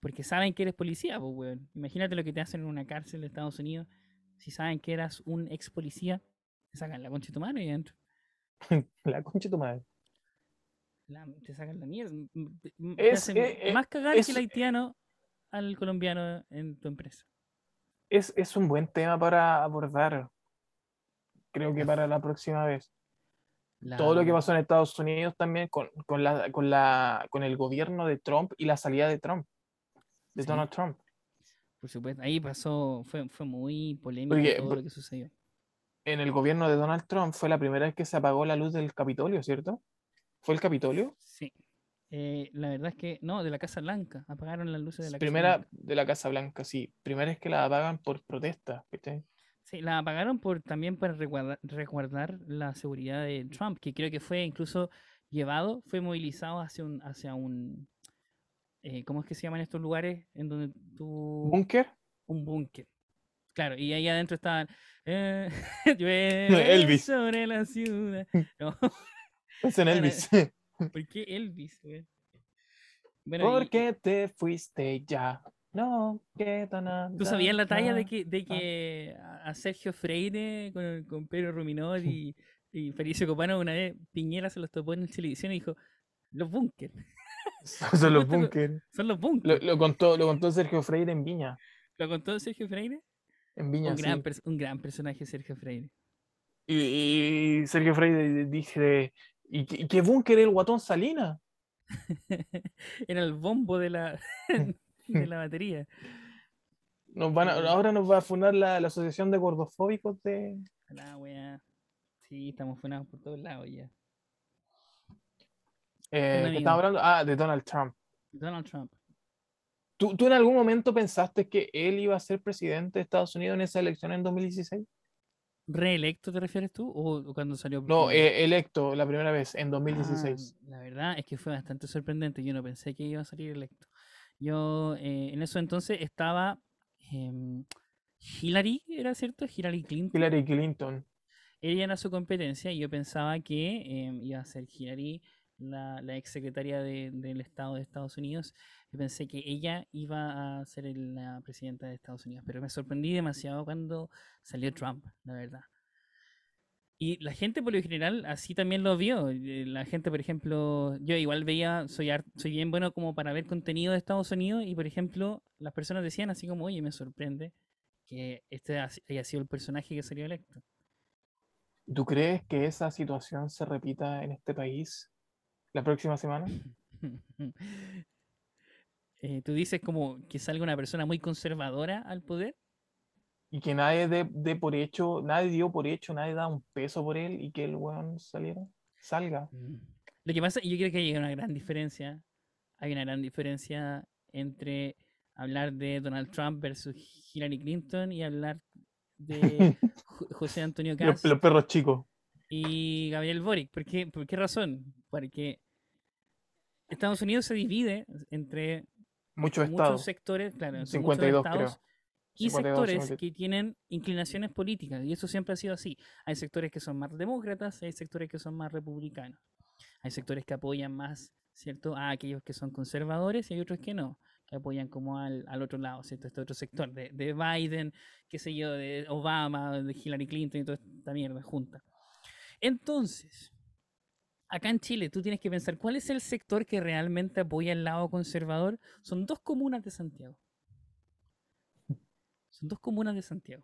porque saben que eres policía, pues, weón. Imagínate lo que te hacen en una cárcel de Estados Unidos. Si saben que eras un ex policía, te sacan la concha de tu mano y adentro. La concha de tu madre. La- te sacan la mierda. m- m- te- m- Es- te hacen eh, eh, más cagar es- que el haitiano al colombiano en tu empresa. Es, es un buen tema para abordar. Creo que para la próxima vez. Todo lo que pasó en Estados Unidos también con, con, la, con, la, con el gobierno de Trump y la salida de Trump, de Sí. Donald Trump. Por supuesto, ahí pasó, fue, fue muy polémico Porque- todo lo que sucedió. En el gobierno de Donald Trump fue la primera vez que se apagó la luz del Capitolio, ¿cierto? ¿Fue el Capitolio? Sí. Eh, la verdad es que no, de la Casa Blanca. Apagaron las luces de la Primera Casa Blanca. de la Casa Blanca, sí. Primera es que la apagan por protesta. ¿viste? Sí, la apagaron por también para resguarda- resguardar la seguridad de Trump, que creo que fue incluso llevado, fue movilizado hacia un, hacia un, eh, ¿cómo es que se llaman estos lugares en donde tú ¿Búnker? un búnker. Claro, y ahí adentro estaban eh, Elvis. sobre la ciudad. No, Es en. Elvis. ¿Por qué Elvis? güey? Bueno, y- ¿Por qué te fuiste ya? No queda nada. ¿Tú sabías la talla de que, de ah. que a Sergio Freire con, con Pedro Ruminot y, y Felicio Copano una vez Piñera se los topó en la televisión y dijo, los búnker, Son los búnker. son los Lo, búnker. lo contó, lo contó Sergio Freire en Viña. ¿Lo contó Sergio Freire? En Viña, Un gran, sí. un gran personaje Sergio Freire. Y, y Sergio Freire dice, ¿y qué, qué búnker es el guatón Salina? Era el bombo de la, de la batería. Nos van a- Sí. ahora nos va a fundar la, la Asociación de Gordofóbicos de... La wea. Sí, estamos funados por todos lados ya. eh. ¿qué estamos hablando? Ah, de Donald Trump. Donald Trump. ¿Tú, ¿Tú en algún momento pensaste que él iba a ser presidente de Estados Unidos en esa elección en 2016? ¿Reelecto te refieres tú? ¿O, cuando salió? No, eh, electo la primera vez en 2016. Ah, la verdad es que fue bastante sorprendente. Yo no pensé que iba a salir electo. Yo eh, en eso entonces estaba em, Hillary, ¿era cierto? Hillary Clinton. Hillary Clinton. Ella era su competencia y yo pensaba que em, iba a ser Hillary, la, la ex secretaria de- del Estado de Estados Unidos. Yo pensé que ella iba a ser la presidenta de Estados Unidos, pero me sorprendí demasiado cuando salió Trump, la verdad. Y la gente por lo general así también lo vio. eh, La gente, por ejemplo, yo igual veía, soy, soy bien bueno como para ver contenido de Estados Unidos y, por ejemplo, las personas decían así como, oye, me sorprende que este ha- haya sido el personaje que salió electo. ¿Tú crees que esa situación se repita en este país la próxima semana? Eh, Tú dices como que salga una persona muy conservadora al poder. Y que nadie dé dé por hecho, nadie dio por hecho, nadie da un peso por él y que el weón saliera, salga. Lo que pasa, yo creo que hay una gran diferencia. Hay una gran diferencia entre hablar de Donald Trump versus Hillary Clinton y hablar de Jo- José Antonio Los, Cast los perros chicos. y Gabriel Boric. ¿Por qué, ¿Por qué razón? Porque Estados Unidos se divide entre Muchos muchos estados. sectores, claro, entre 52 muchos creo. estados y 52, sectores 52. que tienen inclinaciones políticas, y eso siempre ha sido así. Hay sectores que son más demócratas, hay sectores que son más republicanos. Hay sectores que apoyan más, ¿cierto?, a aquellos que son conservadores y hay otros que no, que apoyan como al, al otro lado, ¿cierto? Este otro sector de, de Biden, qué sé yo, de Obama, de Hillary Clinton y toda esta mierda junta. Entonces, acá en Chile tú tienes que pensar cuál es el sector que realmente apoya el lado conservador. Son dos comunas de Santiago. Son dos comunas de Santiago.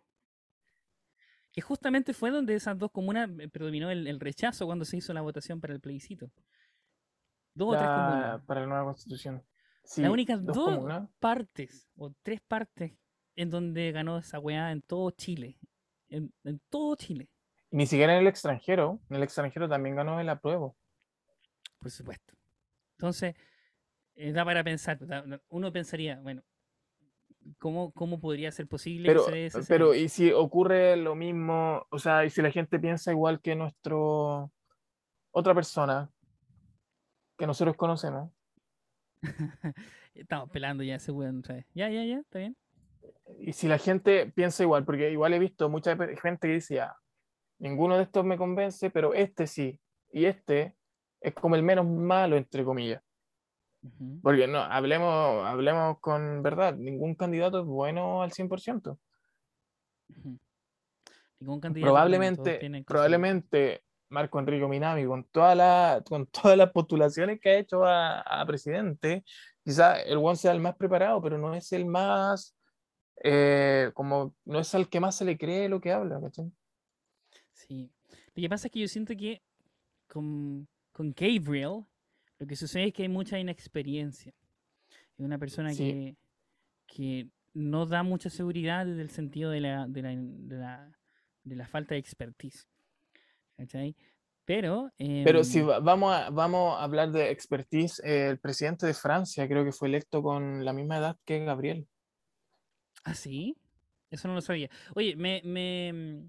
Que justamente fue donde esas dos comunas eh, predominó el, el rechazo cuando se hizo la votación para el plebiscito. Dos o tres comunas. para la nueva constitución. Sí, Las únicas dos dos comunas. partes o tres partes en donde ganó esa weá en todo Chile. En, en todo Chile, Ni siquiera en el extranjero. En el extranjero también ganó el apruebo. Por supuesto. Entonces, eh, da para pensar. Uno pensaría, bueno, ¿cómo, cómo podría ser posible Pero, que se dé ese pero y si ocurre lo mismo, o sea, y si la gente piensa igual que nuestro otra persona que nosotros conocemos, Estamos pelando ya ese weón otra vez. Ya, ya, ya, está bien. y si la gente piensa igual, porque igual he visto mucha gente que dice ya, ninguno de estos me convence, pero este sí, y este es como el menos malo, entre comillas. Ujú, Porque no, hablemos, hablemos con verdad, ningún candidato es bueno al 100%. ujú. Ningún candidato, probablemente, probablemente Marco Enrico Minami, con, toda la, con todas las postulaciones que ha hecho a, a presidente, quizá el one sea el más preparado, pero no es el más, eh, como, no es al que más se le cree lo que habla, ¿cachai? Sí. Lo que pasa es que yo siento que con, con Gabriel lo que sucede es que hay mucha inexperiencia. Es una persona Sí. que, que no da mucha seguridad desde el sentido de la, de la, de la, de la falta de expertise. ¿Cachai? Pero. Pero si em, va- vamos a, vamos a hablar de expertise, eh, el presidente de Francia creo que fue electo con la misma edad que Gabriel. ¿Ah, sí? Eso no lo sabía. Oye, me, me,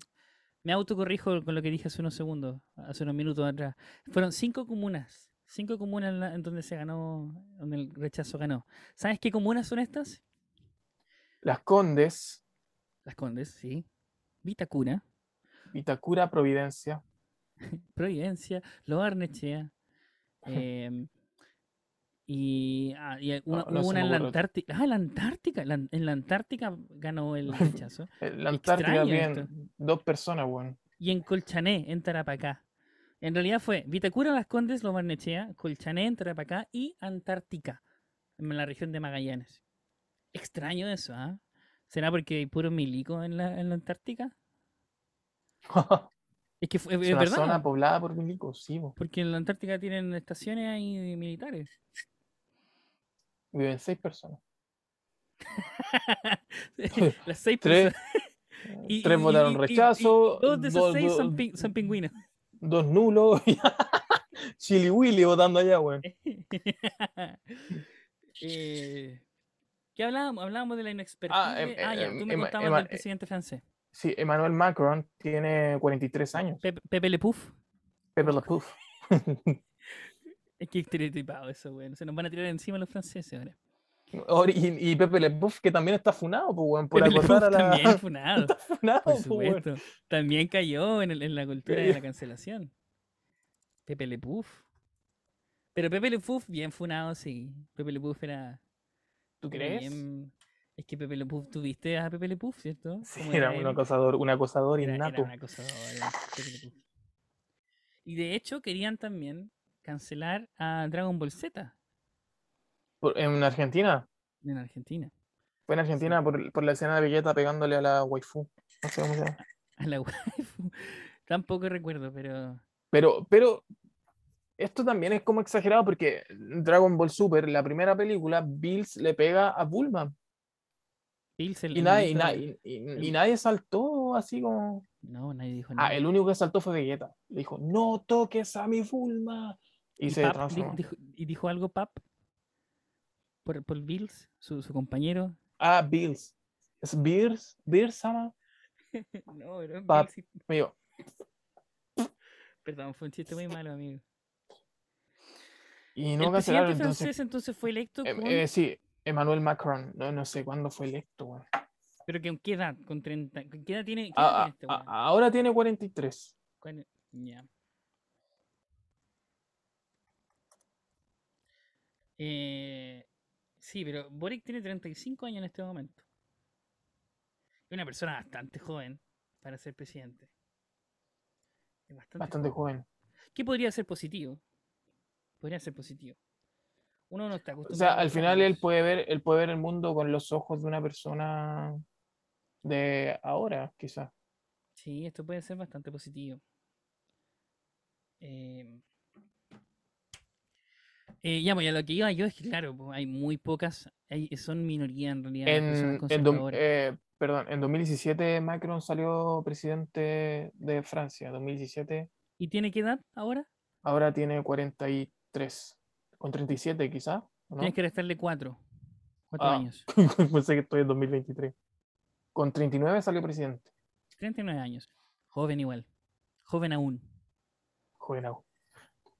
me autocorrijo con lo que dije hace unos segundos, hace unos minutos atrás. Fueron cinco comunas. Cinco comunas en, la- en donde se ganó, donde el rechazo ganó. ¿Sabes qué comunas son estas? Las Condes, Las Condes, sí. Vitacura, Vitacura, Providencia. Providencia, Lo Barnechea. em, y, ah, y una, No, no en la. Antártica. Ah, la Antártica. la- en la Antártica ganó el rechazo. En la Antártida, Extraño bien, dos personas, weón. y en Colchané, en Tarapacá. En realidad fue Vitacura, Las Condes, Lo Barnechea, Colchané, en Tarapacá y Antártica, en la región de Magallanes. Extraño eso, ¿ah? ¿Será porque hay puro milico en la, en la Antártica? Es que fue, Es es una verdad, zona poblada por milicos, sí, bo. porque en la Antártica tienen estaciones ahí militares. Viven seis personas. Las seis Tres, personas. Y- tres y- votaron y- rechazo. dos de esos dos- seis son, pingüinos. dos nulos. Chili Willy votando allá, weón. Eh, ¿Qué hablábamos? Hablábamos de la inexpertise. Ah, em- Ah, ya, em- tú me Emma- contabas Emma- del presidente francés. Sí, Emmanuel Macron tiene 43 años. Pepe, Pepe Le Pouf. Pepe Le Pew. Es que estereotipado eso, güey. Se nos van a tirar encima los franceses ahora. Y, y Pepe Le Pew, que también está funado, pues, weón, por Pepe Pouf a la. también funado, Está funado, por pues, weón. supuesto. También cayó en, el- en la cultura de la cancelación. Pepe Le Pouf. Pero Pepe Le Pouf, bien funado, sí. Pepe Le Pouf era. ¿Tú era crees? bien- Es que Pepe Le Pouf, tuviste a Pepe Le Pouf, ¿cierto? Sí, ¿Cómo era un acosador, un acosador Era, era innato. un acosador, era Pepe. Y de hecho querían también cancelar a Dragon Ball Z en Argentina. en Argentina. Fue en Argentina por, por la escena de Vegeta pegándole a la waifu. No sé cómo se llama. A la waifu. Tampoco recuerdo, pero Pero, pero esto también es como exagerado porque Dragon Ball Super, la primera película, Bills le pega a Bulma. Bills el- Y el nadie, y, el- nadie saltó así como. No, nadie dijo nada. Ah, el único que saltó fue Vegeta. Le dijo, no toques a mi Bulma. Y, ¿Y, se Pap transformó. dijo, ¿Y dijo algo Pap? Por, por Bills, su, su compañero. Ah, Bills. ¿Es Beers? ¿Beers, Sama? no, pero Pap. Bills Perdón, fue un chiste muy malo, amigo. y el no presidente cancelaron francés entonces. entonces fue electo Em, con... eh, sí, Emmanuel Macron. No, no sé cuándo fue electo. ¿Pero que, qué edad? ¿Con 30? ¿con ¿Qué edad tiene, qué edad Ah, tiene este ah, ah, ahora tiene 43. ¿Cuál- Ya. Eh, sí, pero Boric tiene 35 años en este momento. Es una persona bastante joven para ser presidente. Es bastante, Bastante joven. joven. ¿Qué podría ser positivo? Podría ser positivo. Uno no está O acostumbrado sea, a al final él puede ver, él puede ver el mundo con los ojos de una persona de ahora, quizás. Sí, esto puede ser bastante positivo. Eh, eh, ya, pues, a lo que iba yo es que, claro, pues, hay muy pocas, hay, son minoría en realidad En, en, eh, perdón, en 2017 Macron salió presidente de Francia. 2017, ¿Y tiene qué edad ahora? ahora tiene 43. Con 37 quizás, ¿o ¿no? Tienes que restarle cuatro. Cuatro Ah. años. Pensé que estoy en 2023. Con 39 salió presidente. 39 años. Joven igual. Joven aún. Joven aún.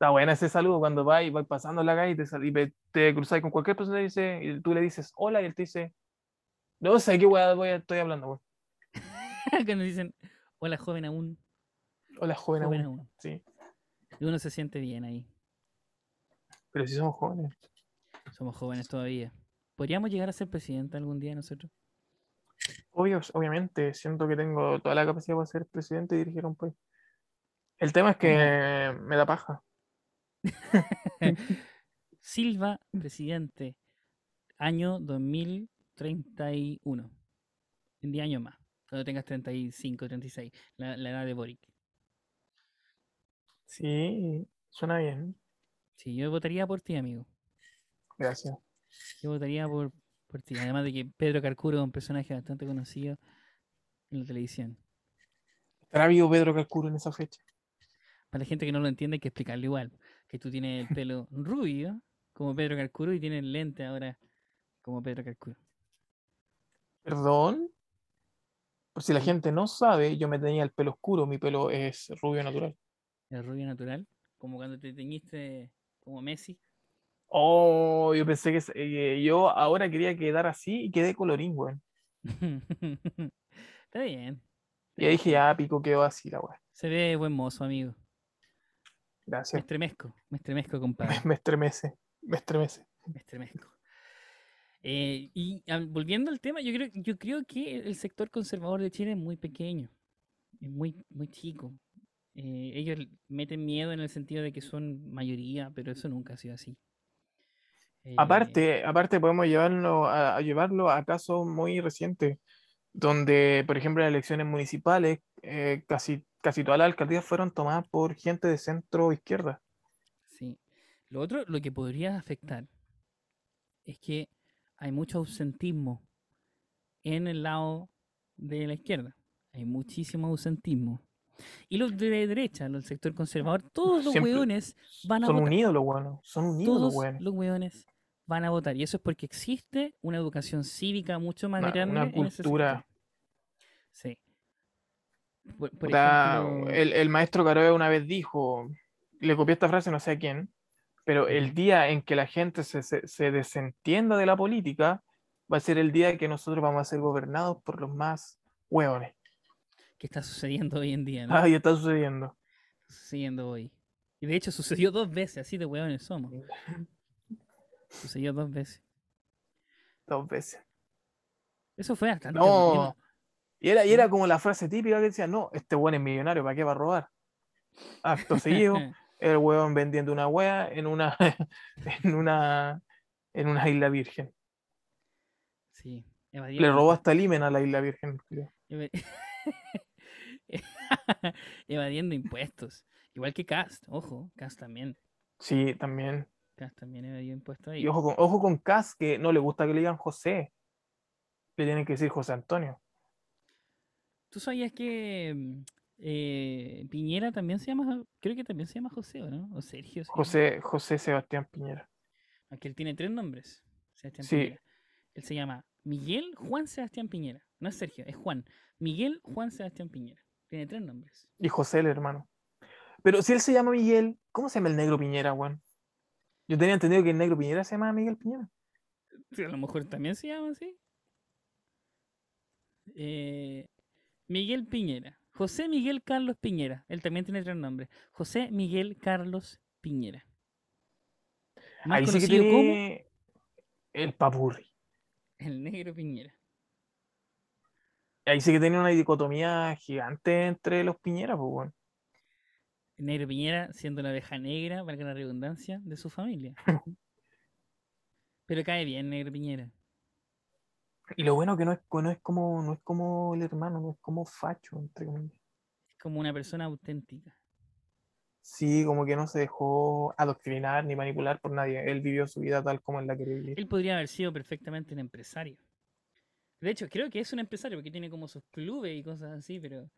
Está buena ese saludo cuando vas y vas pasando la calle y te, y te con cualquier persona y, dice, y tú le dices hola y él te dice, no sé qué weá voy a- estoy hablando, weón. Cuando dicen, hola, joven aún. Hola, joven, Joven aún. aún. Sí, Y uno se siente bien ahí. pero si somos jóvenes. Somos jóvenes todavía. ¿Podríamos llegar a ser presidente algún día nosotros? Obvio, obviamente, siento que tengo toda la capacidad para ser presidente y dirigir un país. El tema es que me da paja. Silva, presidente, año 2031. En 10 años más. Cuando tengas 35, 36. La, la edad de Boric. Sí, suena bien. Sí, yo votaría por ti, amigo. Gracias. Yo votaría por, por ti. Además de que Pedro Carcuro es un personaje bastante conocido en la televisión. ¿Estará vivo Pedro Calcuro en esa fecha? Para la gente que no lo entiende hay que explicarlo igual. Que tú tienes el pelo rubio, como Pedro Carcuro, y tienes lente ahora como Pedro Carcuro. ¿Perdón? Pues si la gente no sabe, yo me tenía el pelo oscuro, mi pelo es rubio natural. El rubio natural, como cuando te teñiste como Messi. Oh, yo pensé que eh, yo ahora quería quedar así y quedé colorín, weón. Está bien. Y ahí dije, ya, pico, quedó así la weón. Se ve buen mozo, amigo. Me Gracias. estremezco, me estremezco, compadre. Me estremece, me estremece. Me estremezco. Eh, y ah, volviendo al tema, yo creo, yo creo que el sector conservador de Chile es muy pequeño, es muy, muy chico. Eh, ellos meten miedo en el sentido de que son mayoría, pero eso nunca ha sido así. Eh, Aparte, aparte podemos llevarlo a, a llevarlo a casos muy recientes, donde, por ejemplo, en las elecciones municipales, eh, casi, casi todas las alcaldías fueron tomadas por gente de centro izquierda. Sí. Lo otro, lo que podría afectar es que hay mucho ausentismo en el lado de la izquierda. Hay muchísimo ausentismo. Y los de derecha, los del sector conservador, todos los Siempre hueones van a Son votar. unidos los buenos, son unidos los buenos. los hueones van a votar. Y eso es porque existe una educación cívica mucho más Una, grande. una en ese cultura. Sí. Por, por Puta, ejemplo, el, el maestro Caroe una vez dijo, le copié esta frase no sé a quién, pero el día en que la gente se, se, se desentienda de la política va a ser el día que nosotros vamos a ser gobernados por los más hueones. ¿qué está sucediendo hoy en día? ¿no? Ah, y está sucediendo. Está sucediendo hoy. Y de hecho sucedió dos veces, así de hueones somos. Sucedió dos veces. Dos veces. Eso fue bastante. No. Y era, y era como la frase típica que decía, no, este hueón es millonario, ¿para qué va a robar? Acto seguido, el hueón vendiendo una hueá en una, en una, en una isla virgen. sí. Le robó hasta el himen a la isla virgen. Evadiendo impuestos. Igual que Cast, ojo, Cast también. Sí, también. Cast también evadió impuestos ahí. Y ojo con, ojo con Cas, que no le gusta que le digan José. Le tienen que decir José Antonio. ¿Tú sabías que mm, eh, Piñera también se llama, creo que también se llama José, ¿o no? O Sergio. se. José, José Sebastián Piñera. Aunque él tiene tres nombres. Sebastián Sí. Piñera. Él se llama Miguel Juan Sebastián Piñera. No es Sergio, es Juan. Miguel Juan Sebastián Piñera. Tiene tres nombres. Y José el hermano. Pero si él se llama Miguel, ¿cómo se llama el negro Piñera, Juan? Yo tenía entendido que el negro Piñera se llama Miguel Piñera. Sí, a lo mejor también se llama así. Eh, Miguel Piñera. José Miguel Carlos Piñera. Él también tiene tres nombres. José Miguel Carlos Piñera. Más Ahí sí que como tiene el papurri. el negro Piñera. Ahí sí que tiene una dicotomía gigante entre los Piñeras, pues, weón. El negro Piñera siendo la oveja negra, valga la redundancia, de su familia. Pero cae bien, negro Piñera. Y lo bueno que no es, no es como, no es como el hermano, no es como facho, entre comillas. Es como una persona auténtica. Sí, como que no se dejó adoctrinar ni manipular por nadie. Él vivió su vida tal como él la quería vivir. Él podría haber sido perfectamente un empresario. De hecho, creo que es un empresario porque tiene como sus clubes y cosas así, pero.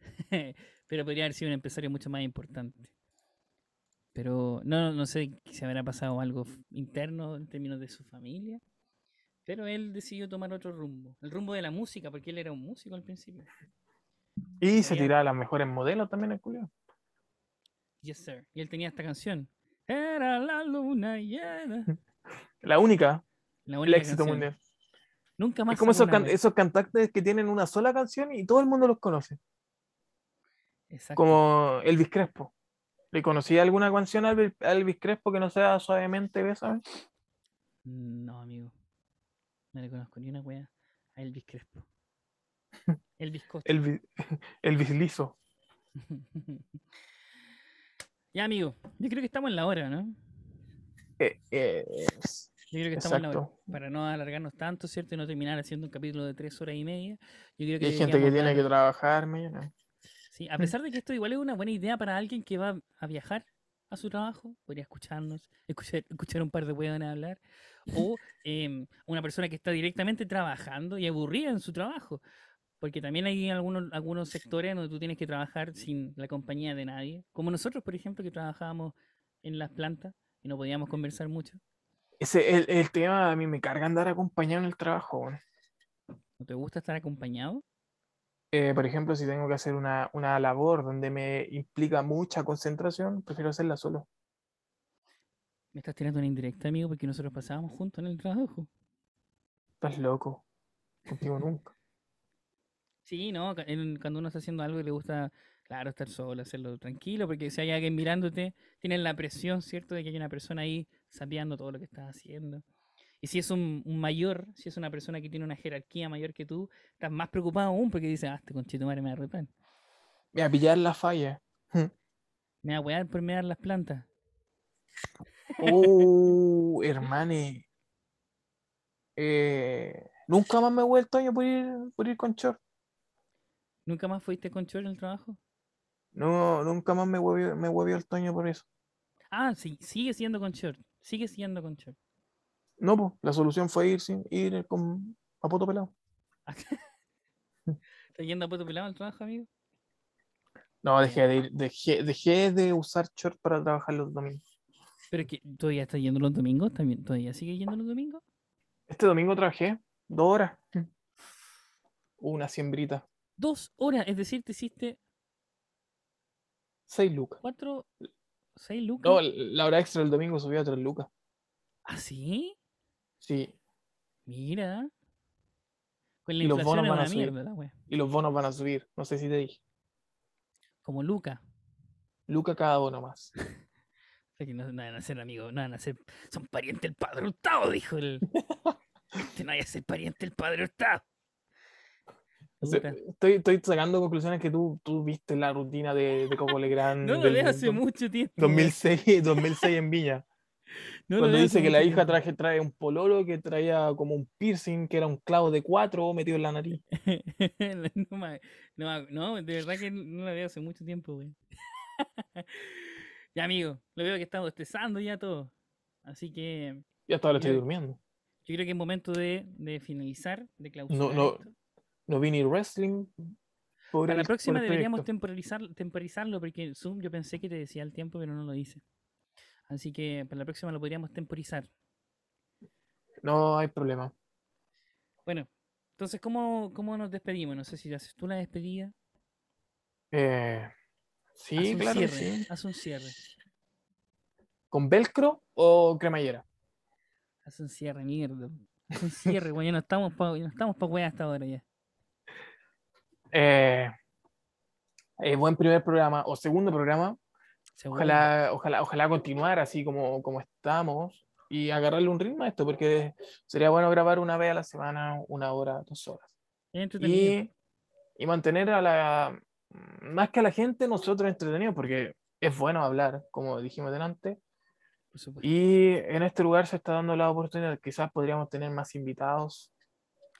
pero podría haber sido un empresario mucho más importante. Pero no, no sé si habrá pasado algo interno en términos de su familia. Pero él decidió tomar otro rumbo. El rumbo de la música, porque él era un músico al principio. Y se tiraba las mejores modelos también el culiao. Yes, sir. Y él tenía esta canción. Era la luna llena. La única, La el única éxito canción. mundial. Nunca más Es como esos, can- esos cantantes que tienen una sola canción y todo el mundo los conoce. Exacto. Como Elvis Crespo. ¿Le conocía alguna canción a Elvis, a Crespo que no sea suavemente bésame? No, amigo. No le conozco ni una wea a Elvis Crespo. Elvis Costa. Elvis, Elvis Liso. ya, amigo. Yo creo que estamos en la hora, ¿no? Eh, eh, Yo creo que estamos en la hora. Para no alargarnos tanto, ¿cierto? Y no terminar haciendo un capítulo de tres horas y media. Yo creo que Y hay gente que tiene que trabajar, mira. Sí, a pesar de que esto igual es una buena idea para alguien que va a viajar a su trabajo, podría escucharnos, escuchar, escuchar un par de hueones hablar, o em, una persona que está directamente trabajando y aburrida en su trabajo. Porque también hay algunos, algunos sectores donde tú tienes que trabajar sin la compañía de nadie. Como nosotros, por ejemplo, que trabajábamos en las plantas y no podíamos conversar mucho. Ese el, el tema, a mí me carga andar acompañado en el trabajo. ¿No te gusta estar acompañado? Eh, por ejemplo, si tengo que hacer una, una labor donde me implica mucha concentración, prefiero hacerla solo. Me estás tirando una indirecta, amigo, porque nosotros pasábamos juntos en el trabajo. Estás loco. Contigo nunca. Sí, no, en- cuando uno está haciendo algo y le gusta, claro, estar solo, hacerlo tranquilo, porque si hay alguien mirándote, tienes la presión, ¿cierto?, de que hay una persona ahí sapeando todo lo que estás haciendo. Y si es un, un mayor, si es una persona que tiene una jerarquía mayor que tú, estás más preocupado aún porque dices, ah, este conchito madre me va a retar. Me va a pillar la falla. Me va a wear por me dar las plantas. Oh, hermane. Eh, nunca más me he vuelto año por ir, por ir con short. ¿Nunca más fuiste con chor en el trabajo? No, nunca más me huevió, me huevió el Toño por eso. Ah, sí, sigue siendo con short. Sigue siendo con short. No, pues, la solución fue ir sin ir con a poto pelado. ¿Estás yendo a poto pelado al trabajo, amigo? No, dejé de ir, dejé, dejé de usar short para trabajar los domingos. Pero que todavía estás yendo los domingos, también, todavía sigue yendo los domingos. Este domingo trabajé dos horas. Una siembrita. Dos horas, es decir, te hiciste Seis lucas. cuatro, seis lucas. No, la hora extra del domingo subió a tres lucas. ¿Ah, sí? Sí. Mira. Con la Y los bonos van a subir. mierda la. Y los bonos van a subir. No sé si te dije. Como Luca. Luca cada bono más. O sea que no, no van a ser amigos, no van a ser. Son parientes del padre Hurtado, dijo el. Este no vaya a ser pariente del padre Hurtado. O sea, Puta. estoy, estoy sacando conclusiones que tú, tú viste la rutina de, de Coco Legrand No lo veo hace mucho tiempo. weón. 2006, 2006 en Viña. No Cuando dice que la hija traje, trae un pololo que traía como un piercing, que era un clavo de cuatro metido en la nariz. no, de verdad que no la veo hace mucho tiempo, güey. ya, amigo, lo veo que estamos estresando ya todo. Así que Ya hasta ahora estoy durmiendo. yo creo que es momento de, de finalizar, de clausurar. No, no, esto. no vi ni wrestling. Para la el- próxima deberíamos proyecto. temporalizar, temporizarlo porque Zoom yo pensé que te decía el tiempo, pero no lo dice. Así que para la próxima lo podríamos temporizar. No hay problema. Bueno, entonces, ¿cómo, cómo nos despedimos? No sé si haces tú la despedida. Eh, sí, claro cierre, sí. haz un cierre. ¿Con velcro o cremallera? Haz un cierre, mierda. Haz un cierre, güey. Ya no estamos para no estamos pa weá hasta ahora ya. Eh, eh, buen primer programa o segundo programa. Ojalá, ojalá, ojalá continuar así como, como estamos y agarrarle un ritmo a esto, porque sería bueno grabar una vez a la semana, una hora, dos horas. Y, y mantener a la, más que a la gente, nosotros entretenidos, porque es bueno hablar, como dijimos delante. Y en este lugar se está dando la oportunidad, quizás podríamos tener más invitados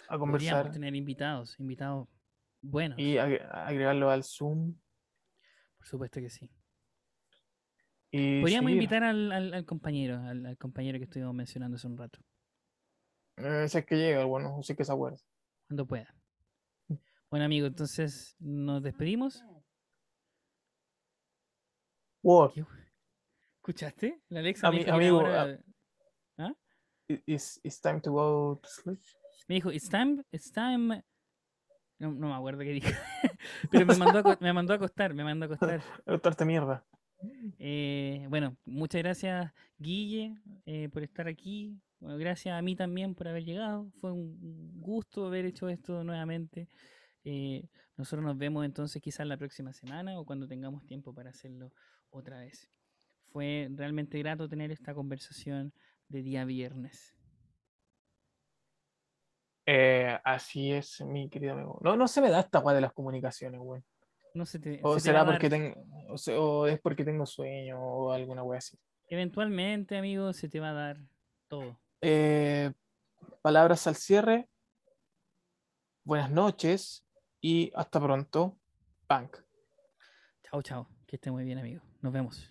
a Podríamos conversar tener invitados, invitados buenos. y agre- agregarlo al Zoom. Por supuesto que sí. Y Podríamos seguir. invitar al, al- al compañero, al, al compañero que estuvimos mencionando hace un rato, Eh, si es que llega, bueno, es que se acuerda. cuando pueda. Bueno, amigo, entonces nos despedimos. What? ¿Qué- ¿Escuchaste? La Alexa me Ami- dijo, que era amigo, hora- I- It's, it's time to go to sleep. me dijo, it's time, it's time. No, no me acuerdo qué dijo. Pero me mandó, a, me mandó a acostar, me mandó a acostar. Doctorte mierda. Eh, bueno, muchas gracias, Guille, eh, por estar aquí. Gracias a mí también por haber llegado. Fue un gusto haber hecho esto nuevamente. Eh, nosotros nos vemos entonces quizás la próxima semana o cuando tengamos tiempo para hacerlo otra vez. Fue realmente grato tener esta conversación de día viernes. Así es, mi querido amigo. No, no se me da esta weá de las comunicaciones, güey. No se te, O se será porque tengo, o, se- o es porque tengo sueño o alguna wea así. Eventualmente, amigo, se te va a dar todo. Eh, palabras al cierre. Buenas noches y hasta pronto. Punk. Chao, chao. Que esté muy bien, amigo. Nos vemos.